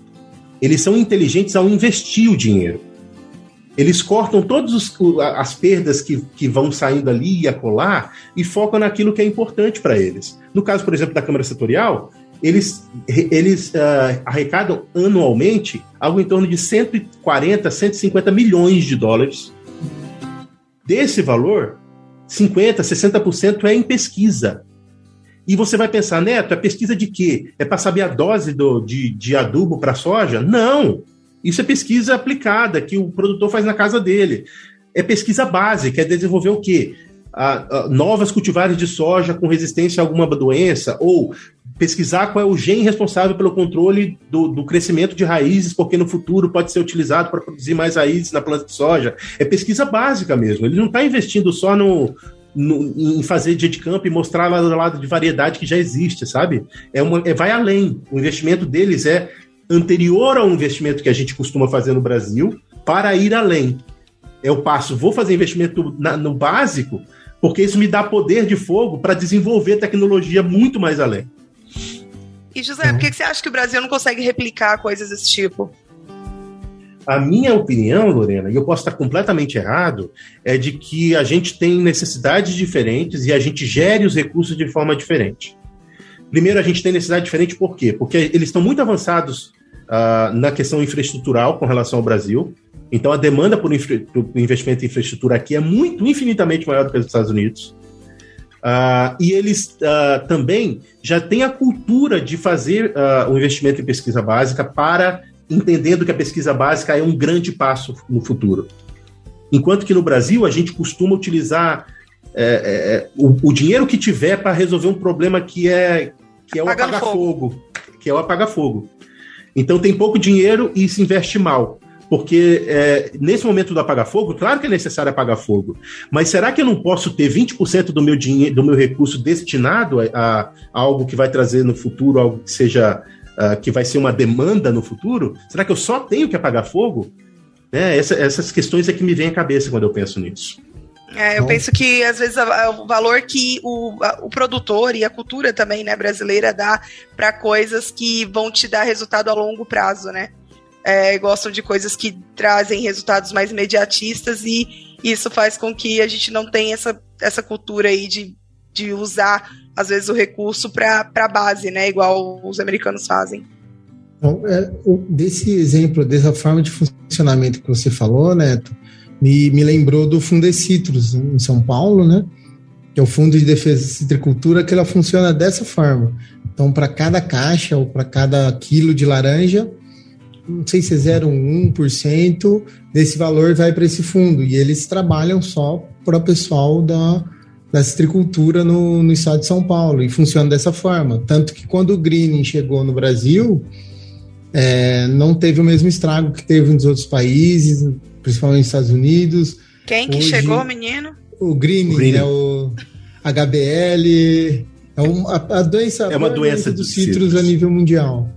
Eles são inteligentes ao investir o dinheiro. Eles cortam todas as perdas que, que vão saindo ali e acolá e focam naquilo que é importante para eles. No caso, por exemplo, da Câmara Setorial, eles, eles uh, arrecadam anualmente algo em torno de 140, 150 milhões de dólares. Desse valor, 50, 60% é em pesquisa. E você vai pensar, Neto, é pesquisa de quê? É para saber a dose do, de, de adubo para soja? Não! Isso é pesquisa aplicada que o produtor faz na casa dele. É pesquisa básica, é desenvolver o quê? A, a, novas cultivares de soja com resistência a alguma doença, ou pesquisar qual é o gene responsável pelo controle do, do crescimento de raízes, porque no futuro pode ser utilizado para produzir mais raízes na planta de soja. É pesquisa básica mesmo. Ele não está investindo só no, no, em fazer dia de campo e mostrar lá do lado de variedade que já existe, sabe? É uma, é, vai além. O investimento deles é anterior ao investimento que a gente costuma fazer no Brasil para ir além. É o passo, vou fazer investimento na, no básico, porque isso me dá poder de fogo para desenvolver tecnologia muito mais além. E José, por que você acha que o Brasil não consegue replicar coisas desse tipo? A minha opinião, Lorena, e eu posso estar completamente errado, é de que a gente tem necessidades diferentes e a gente gere os recursos de forma diferente. Primeiro, a gente tem necessidade diferente por quê? Porque eles estão muito avançados uh, na questão infraestrutural com relação ao Brasil. Então, a demanda por, por investimento em infraestrutura aqui é muito, infinitamente maior do que os Estados Unidos. Uh, e eles uh, também já têm a cultura de fazer uh, o investimento em pesquisa básica para entendendo que a pesquisa básica é um grande passo no futuro. Enquanto que no Brasil a gente costuma utilizar é, é, o, o, dinheiro que tiver para resolver um problema que é que é o apaga-fogo, que é o apaga-fogo. Então tem pouco dinheiro e se investe mal. Porque é, nesse momento do apaga-fogo, claro que é necessário apagar fogo, mas será que eu não posso ter 20% do meu dinheiro, do meu recurso destinado a, a, algo que vai trazer no futuro algo que seja uh, que vai ser uma demanda no futuro? Será que eu só tenho que apagar fogo? É, essa, essas questões é que me vêm à cabeça quando eu penso nisso. É, eu Bom. penso que às vezes o valor que o, o produtor e a cultura também né, brasileira dá para coisas que vão te dar resultado a longo prazo, né? É, gostam de coisas que trazem resultados mais imediatistas e isso faz com que a gente não tenha essa, essa cultura aí de, de usar às vezes, o recurso para a base, né? Igual os americanos fazem. Então, é, desse exemplo, dessa forma de funcionamento que você falou, Neto, me, me lembrou do Fundecitrus, em São Paulo, né? Que é o Fundo de Defesa da Citricultura, que ela funciona dessa forma. Então, para cada caixa ou para cada quilo de laranja, não sei se é 0,1% desse valor vai para esse fundo. E eles trabalham só para o pessoal da, da citricultura no, no estado de São Paulo. E funciona dessa forma. Tanto que quando o greening chegou no Brasil, é, não teve o mesmo estrago que teve nos outros países, principalmente nos Estados Unidos. Quem que Hoje, chegou, menino? O greening, o greening. né? O HBL. É uma, a, doença, é uma doença dos citros a nível mundial.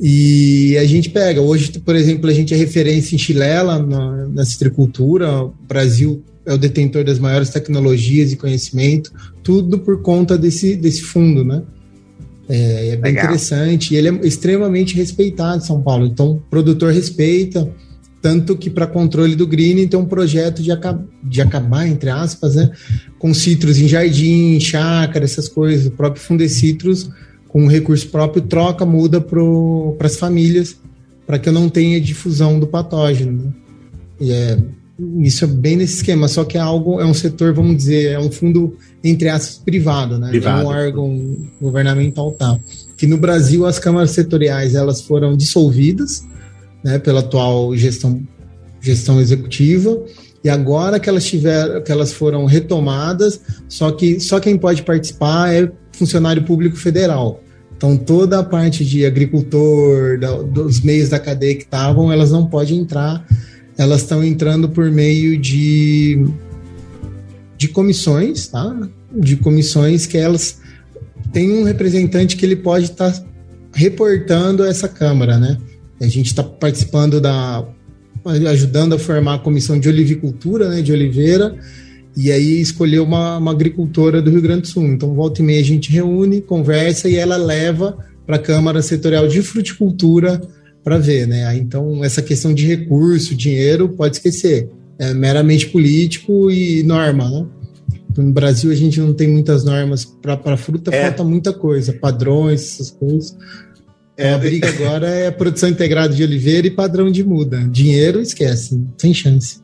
E a gente pega, hoje, por exemplo, a gente é referência em chilela na, na citricultura, o Brasil é o detentor das maiores tecnologias e conhecimento, tudo por conta desse, desse fundo, né? É, é bem Legal. interessante e ele é extremamente respeitado em São Paulo. Então, o produtor respeita, tanto que para controle do green tem um projeto de, aca de acabar, entre aspas, né, com citros em jardim, chácara, essas coisas. O próprio Fundecitrus, com um recurso próprio, troca, muda para as famílias, para que eu não tenha difusão do patógeno. Né? E é, isso é bem nesse esquema, só que é algo, é um setor, vamos dizer, é um fundo, entre aspas, privado, né? Privado. É um órgão governamental tal. Que no Brasil as câmaras setoriais elas foram dissolvidas, né, pela atual gestão, gestão executiva, e agora que elas tiveram, que elas foram retomadas, só que só quem pode participar é funcionário público federal. Então toda a parte de agricultor, da, dos meios da cadeia que estavam, elas não podem entrar elas estão entrando por meio de, de comissões, tá? De comissões que elas têm um representante que ele pode estar tá reportando essa Câmara, né? A gente está participando da. ajudando a formar a comissão de olivicultura, né? De oliveira, e aí escolheu uma, uma agricultora do Rio Grande do Sul. Então, volta e meia a gente reúne, conversa e ela leva para a Câmara Setorial de Fruticultura para ver, né? Então, essa questão de recurso, dinheiro, pode esquecer. É meramente político e norma, né? No Brasil, a gente não tem muitas normas para fruta, é. falta muita coisa, padrões, essas coisas. É, a briga agora é a produção integrada de oliveira e padrão de muda. Dinheiro, esquece, sem chance.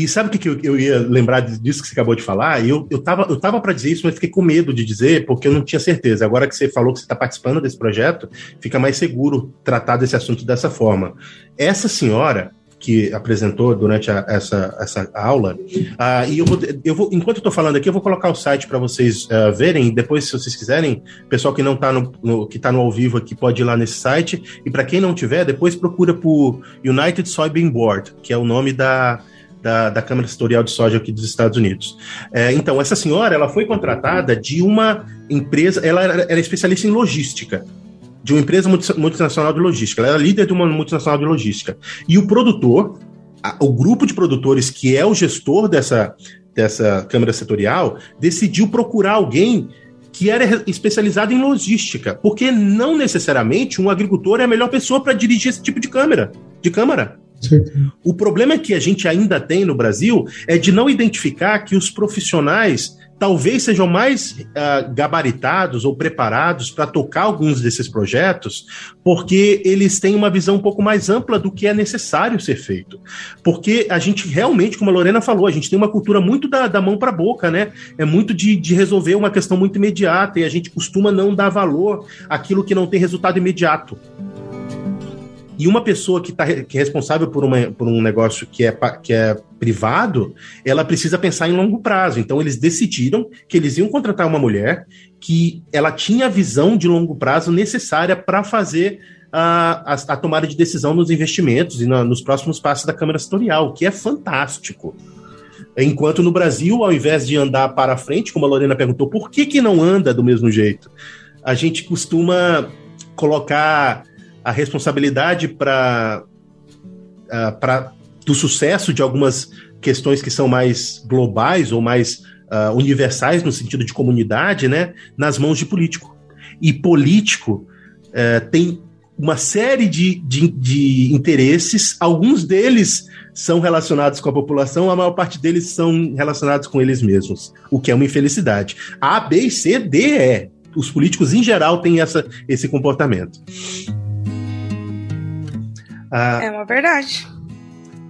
E sabe o que, que eu, eu, ia lembrar disso que você acabou de falar? Eu, eu tava, eu tava para dizer isso, mas fiquei com medo de dizer, porque eu não tinha certeza. Agora que você falou que você está participando desse projeto, fica mais seguro tratar desse assunto dessa forma. Essa senhora, que apresentou durante a, essa, essa aula. Uh, e eu vou, eu vou, enquanto eu estou falando aqui, eu vou colocar o site para vocês uh, verem. Depois, se vocês quiserem, pessoal que não está no, no, que tá no ao vivo aqui pode ir lá nesse site. E para quem não tiver, depois procura por United Soybean Board, que é o nome da, da, da Câmara Setorial de Soja aqui dos Estados Unidos. É, então, essa senhora ela foi contratada de uma empresa, ela era, era especialista em logística, de uma empresa multinacional de logística. Ela era líder de uma multinacional de logística. E o produtor, a, o grupo de produtores que é o gestor dessa, dessa Câmara Setorial, decidiu procurar alguém que era especializado em logística, porque não necessariamente um agricultor é a melhor pessoa para dirigir esse tipo de câmara, de câmara. O problema que a gente ainda tem no Brasil é de não identificar que os profissionais talvez sejam mais uh, gabaritados ou preparados para tocar alguns desses projetos, porque eles têm uma visão um pouco mais ampla do que é necessário ser feito. Porque a gente realmente, como a Lorena falou, a gente tem uma cultura muito da, da mão para a boca, né? É muito de, de resolver uma questão muito imediata e a gente costuma não dar valor àquilo que não tem resultado imediato. E uma pessoa que, tá, que é responsável por, uma, por um negócio que é, que é privado, ela precisa pensar em longo prazo. Então, eles decidiram que eles iam contratar uma mulher que ela tinha a visão de longo prazo necessária para fazer a, a, a, tomada de decisão nos investimentos e na, nos próximos passos da Câmara Setorial, o que é fantástico. Enquanto no Brasil, ao invés de andar para frente, como a Lorena perguntou, por que, que não anda do mesmo jeito? A gente costuma colocar a responsabilidade para uh, do sucesso de algumas questões que são mais globais ou mais uh, universais no sentido de comunidade, né, nas mãos de político. E político uh, tem uma série de, de, de, interesses, alguns deles são relacionados com a população, a maior parte deles são relacionados com eles mesmos, o que é uma infelicidade. A, B, C, D, E. Os políticos, em geral, têm essa, esse comportamento. Ah, é uma verdade.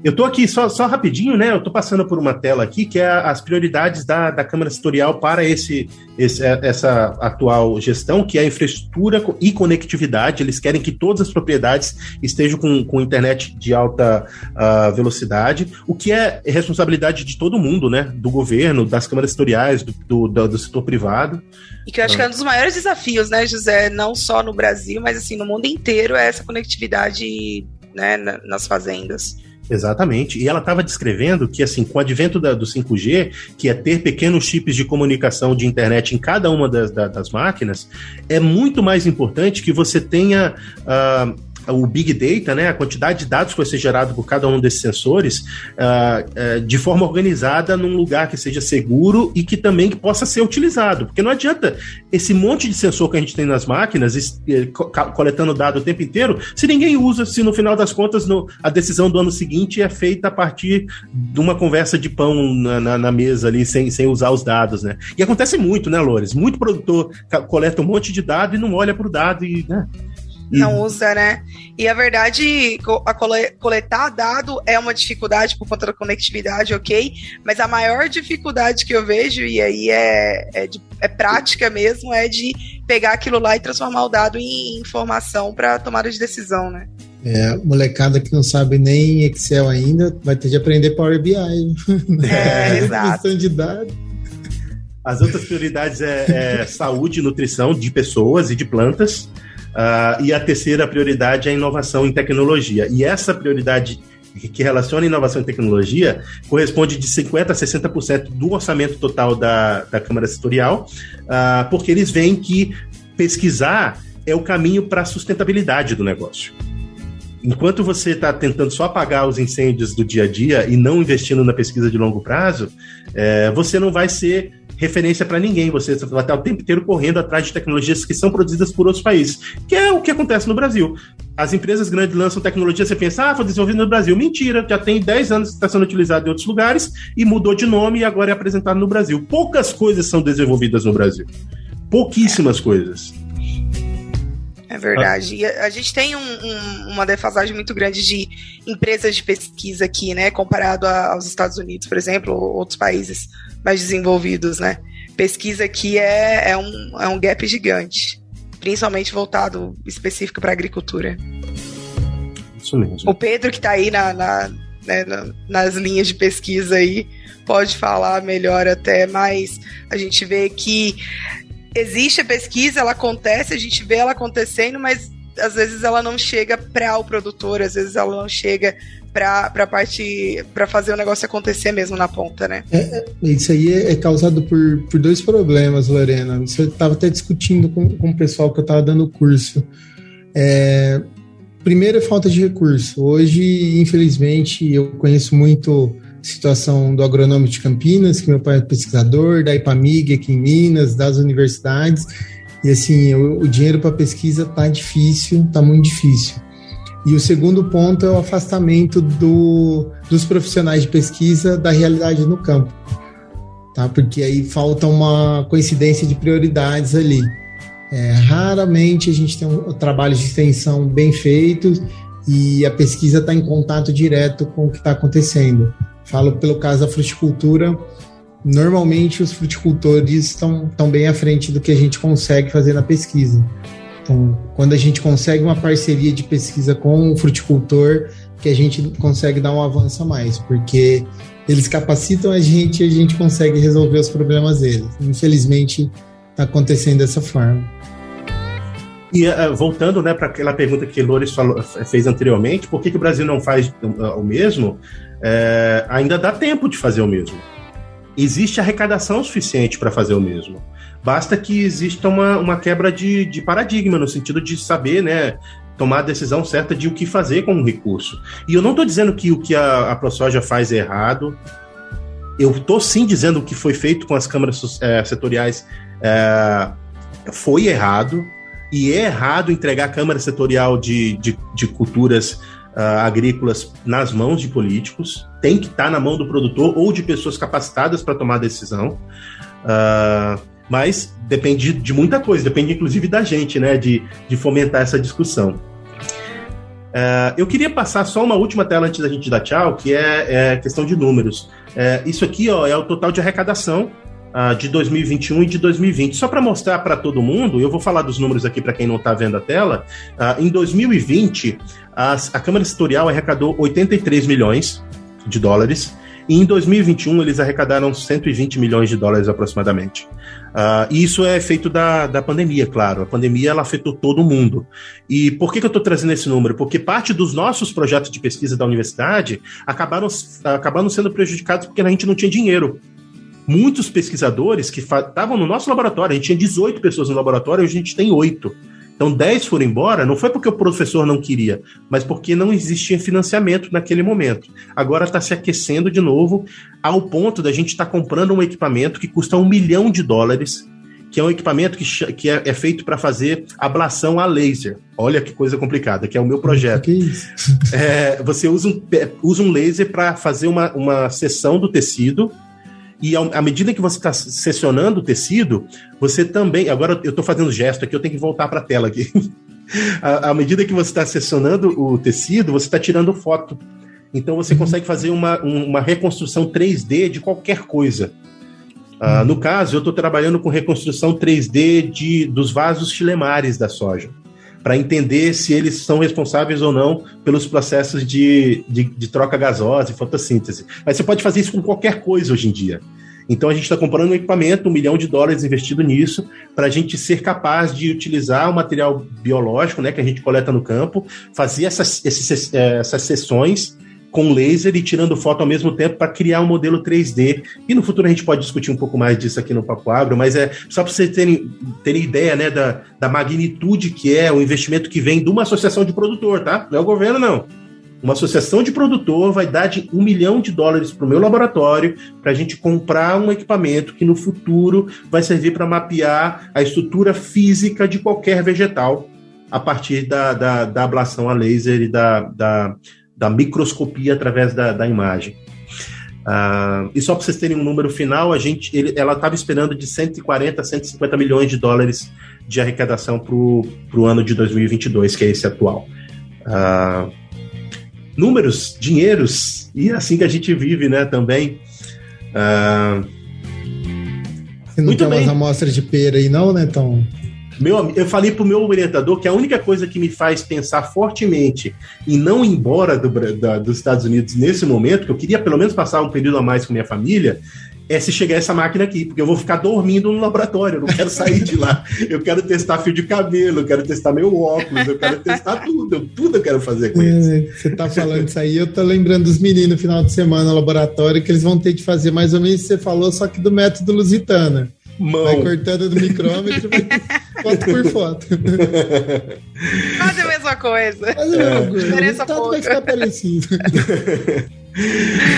Eu estou aqui só, só rapidinho, né? Eu estou passando por uma tela aqui que é as prioridades da, da Câmara Setorial para esse, esse, é, essa atual gestão, que é a infraestrutura e conectividade. Eles querem que todas as propriedades estejam com, com internet de alta uh, velocidade, o que é responsabilidade de todo mundo, né? Do governo, das câmaras setoriais, do, do, do, do setor privado. E que eu acho que é um dos maiores desafios, né, José? Não só no Brasil, mas assim, no mundo inteiro, é essa conectividade né, nas fazendas. Exatamente. E ela estava descrevendo que, assim, com o advento da, do 5G, que é ter pequenos chips de comunicação de internet em cada uma das, das, máquinas, é muito mais importante que você tenha. Uh, o Big Data, né, a quantidade de dados que vai ser gerado por cada um desses sensores, uh, uh, de forma organizada num lugar que seja seguro e que também que possa ser utilizado. Porque não adianta esse monte de sensor que a gente tem nas máquinas, eh, coletando dado o tempo inteiro, se ninguém usa, se no final das contas no, a decisão do ano seguinte é feita a partir de uma conversa de pão na, na, na mesa ali, sem, sem usar os dados, né? E acontece muito, né, Lores? Muito produtor coleta um monte de dado e não olha para o dado e, né? Não usa, né? E a verdade, a coletar dado é uma dificuldade por conta da conectividade, ok? Mas a maior dificuldade que eu vejo, e aí é, é, de, é prática mesmo, é de pegar aquilo lá e transformar o dado em informação para tomada de decisão, né? É, molecada que não sabe nem Excel ainda vai ter de aprender Power BI. É, exato. de dados. As outras prioridades é, é saúde e nutrição de pessoas e de plantas. Uh, e a terceira prioridade é a inovação em tecnologia. E essa prioridade que relaciona inovação e tecnologia corresponde de 50% a 60% do orçamento total da, da Câmara Setorial, uh, porque eles veem que pesquisar é o caminho para a sustentabilidade do negócio. Enquanto você está tentando só apagar os incêndios do dia a dia e não investindo na pesquisa de longo prazo, é, você não vai ser referência para ninguém. Você vai estar o tempo inteiro correndo atrás de tecnologias que são produzidas por outros países, que é o que acontece no Brasil. As empresas grandes lançam tecnologia, você pensa, ah, foi desenvolvido no Brasil. Mentira, já tem 10 anos que está sendo utilizado em outros lugares e mudou de nome e agora é apresentado no Brasil. Poucas coisas são desenvolvidas no Brasil. Pouquíssimas coisas. É verdade. E a, a gente tem um, um, uma defasagem muito grande de empresas de pesquisa aqui, né? Comparado a, aos Estados Unidos, por exemplo, ou outros países mais desenvolvidos, né? Pesquisa aqui é, é, um, é um gap gigante, principalmente voltado específico para a agricultura. Isso mesmo. O Pedro, que está aí na, na, né, na, nas linhas de pesquisa aí, pode falar melhor até, mas a gente vê que existe a pesquisa, ela acontece, a gente vê ela acontecendo, mas às vezes ela não chega para o produtor, às vezes ela não chega para parte para fazer o negócio acontecer mesmo na ponta, né? É, é isso aí é, é, causado por, por dois problemas, Lorena. Você estava até discutindo com, com o pessoal que eu estava dando curso. É, primeiro é falta de recurso. Hoje, infelizmente, eu conheço muito situação do agronômico de Campinas, que meu pai é pesquisador, da IPAMIG aqui em Minas, das universidades. E assim, o, o dinheiro para pesquisa tá difícil, tá muito difícil. E o segundo ponto é o afastamento do, dos profissionais de pesquisa da realidade no campo, tá? Porque aí falta uma coincidência de prioridades ali. É, raramente a gente tem um, um trabalho de extensão bem feito e a pesquisa está em contato direto com o que está acontecendo. Falo pelo caso da fruticultura, normalmente os fruticultores estão, estão bem à frente do que a gente consegue fazer na pesquisa. Então, quando a gente consegue uma parceria de pesquisa com o fruticultor, que a gente consegue dar um avanço a mais, porque eles capacitam a gente e a gente consegue resolver os problemas deles. Infelizmente, está acontecendo dessa forma. E uh, voltando né, para aquela pergunta que Loures falou, fez anteriormente, por que, que o Brasil não faz o mesmo? É, ainda dá tempo de fazer o mesmo. Existe arrecadação suficiente para fazer o mesmo. Basta que exista uma, uma quebra de, de paradigma, no sentido de saber, né, tomar a decisão certa de o que fazer com o recurso. E eu não estou dizendo que o que a, a ProSoja faz é errado. Eu estou sim dizendo o que foi feito com as câmaras é, setoriais é, foi errado. E é errado entregar a Câmara Setorial de, de, de Culturas uh, agrícolas nas mãos de políticos. Tem que estar tá na mão do produtor ou de pessoas capacitadas para tomar a decisão. Uh, mas depende de muita coisa, depende inclusive da gente, né, de, de fomentar essa discussão. Uh, eu queria passar só uma última tela antes da gente dar tchau, que é, é questão de números. Uh, isso aqui ó, é o total de arrecadação uh, de 2021 e de 2020. Só para mostrar para todo mundo, eu vou falar dos números aqui para quem não está vendo a tela. em 2020, as, a Câmara Setorial arrecadou 83 milhões de dólares. E em 2021 eles arrecadaram 120 milhões de dólares aproximadamente. Uh, e isso é efeito da, da pandemia, claro. A pandemia ela afetou todo mundo. E por que, que eu estou trazendo esse número? Porque parte dos nossos projetos de pesquisa da universidade acabaram, acabaram sendo prejudicados porque a gente não tinha dinheiro. Muitos pesquisadores que estavam no nosso laboratório, a gente tinha 18 pessoas no laboratório, hoje a gente tem 8 então, 10 foram embora, não foi porque o professor não queria, mas porque não existia financiamento naquele momento. Agora está se aquecendo de novo, ao ponto da gente estar tá comprando um equipamento que custa um milhão de dólares, que é um equipamento que, que é, é feito para fazer ablação a laser. Olha que coisa complicada, que é o meu projeto. Que isso? É, você usa um, usa um laser para fazer uma, uma seção do tecido e à medida que você está sessionando o tecido, você também. Agora eu estou fazendo gesto aqui, eu tenho que voltar para a tela aqui. à, à medida que você está sessionando o tecido, você está tirando foto. Então você uhum. consegue fazer uma, uma reconstrução 3D de qualquer coisa. Uh, no caso, eu estou trabalhando com reconstrução 3D de, dos vasos chilemares da soja para entender se eles são responsáveis ou não pelos processos de, de, de, troca gasosa e fotossíntese. Mas você pode fazer isso com qualquer coisa hoje em dia. Então a gente está comprando um equipamento, um milhão de dólares investido nisso, para a gente ser capaz de utilizar o material biológico né, que a gente coleta no campo, fazer essas, esses, eh, essas sessões com laser e tirando foto ao mesmo tempo para criar um modelo 3D. E no futuro a gente pode discutir um pouco mais disso aqui no Papo Agro, mas é só para vocês terem, terem ideia né, da, da magnitude que é o investimento que vem de uma associação de produtor, tá? Não é o governo, não. Uma associação de produtor vai dar de um milhão de dólares para o meu laboratório para a gente comprar um equipamento que no futuro vai servir para mapear a estrutura física de qualquer vegetal a partir da, da, da ablação a laser e da, da da microscopia através da, da imagem. Uh, e só para vocês terem um número final, a gente, ele, ela estava esperando de 140 a 150 milhões de dólares de arrecadação para o ano de 2022, que é esse atual. Uh, números, dinheiros, e é assim que a gente vive, né, também. Uh, Você não muito tem bem. umas amostras de pera aí não, né, Tom? Meu, eu falei pro meu orientador que a única coisa que me faz pensar fortemente em não ir embora do, da, dos Estados Unidos nesse momento, que eu queria pelo menos passar um período a mais com minha família, é se chegar essa máquina aqui, porque eu vou ficar dormindo no laboratório, eu não quero sair de lá. Eu quero testar fio de cabelo, eu quero testar meu óculos, eu quero testar tudo, tudo eu quero fazer com isso. É, você tá falando isso aí, eu tô lembrando dos meninos no final de semana no laboratório, que eles vão ter que fazer mais ou menos o que você falou, só que do método Lusitana. Mão. Vai cortando do micrômetro, foto por foto. Quase a mesma coisa. Quase a mesma coisa. Diferença pouca. vai ficar parecido.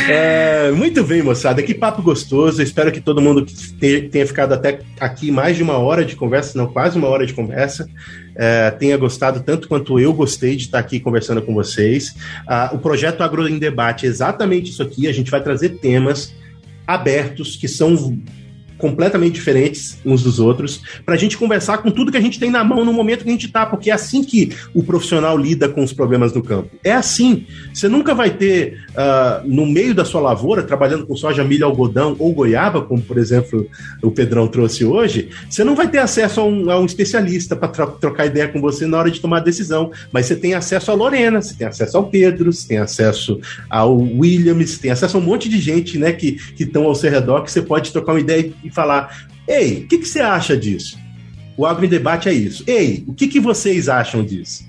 É, muito bem, moçada. Que papo gostoso. Eu espero que todo mundo tenha ficado até aqui mais de uma hora de conversa, não quase uma hora de conversa, é, tenha gostado tanto quanto eu gostei de estar aqui conversando com vocês. Ah, o projeto Agro em Debate é exatamente isso aqui. A gente vai trazer temas abertos que são completamente diferentes uns dos outros, para a gente conversar com tudo que a gente tem na mão no momento que a gente está, porque é assim que o profissional lida com os problemas do campo. É assim. Você nunca vai ter, uh, no meio da sua lavoura, trabalhando com soja, milho, algodão ou goiaba, como por exemplo o Pedrão trouxe hoje, você não vai ter acesso a um, a um especialista para tro trocar ideia com você na hora de tomar a decisão, mas você tem acesso a Lorena, você tem acesso ao Pedro, você tem acesso ao Williams, tem acesso a um monte de gente né, que estão ao seu redor que você pode trocar uma ideia e falar: ei, o que, que, você acha disso? O Agro em Debate é isso. Ei, o que, que vocês acham disso?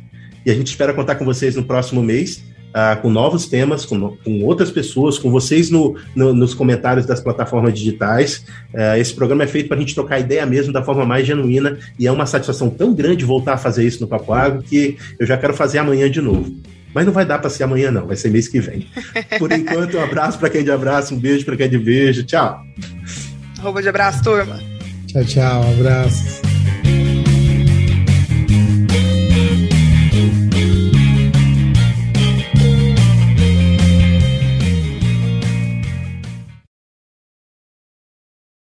E a gente espera contar com vocês no próximo mês. Uh, com novos temas, com, com, outras pessoas, com vocês no, no, nos comentários das plataformas digitais. Uh, esse programa é feito para a gente trocar ideia mesmo da forma mais genuína e é uma satisfação tão grande voltar a fazer isso no Papo Agro que eu já quero fazer amanhã de novo. Mas não vai dar para ser amanhã, não, vai ser mês que vem. Por enquanto, um abraço para quem é de abraço, um beijo para quem é de beijo. Tchau. Arroba de abraço, turma. Tchau, tchau. Abraço.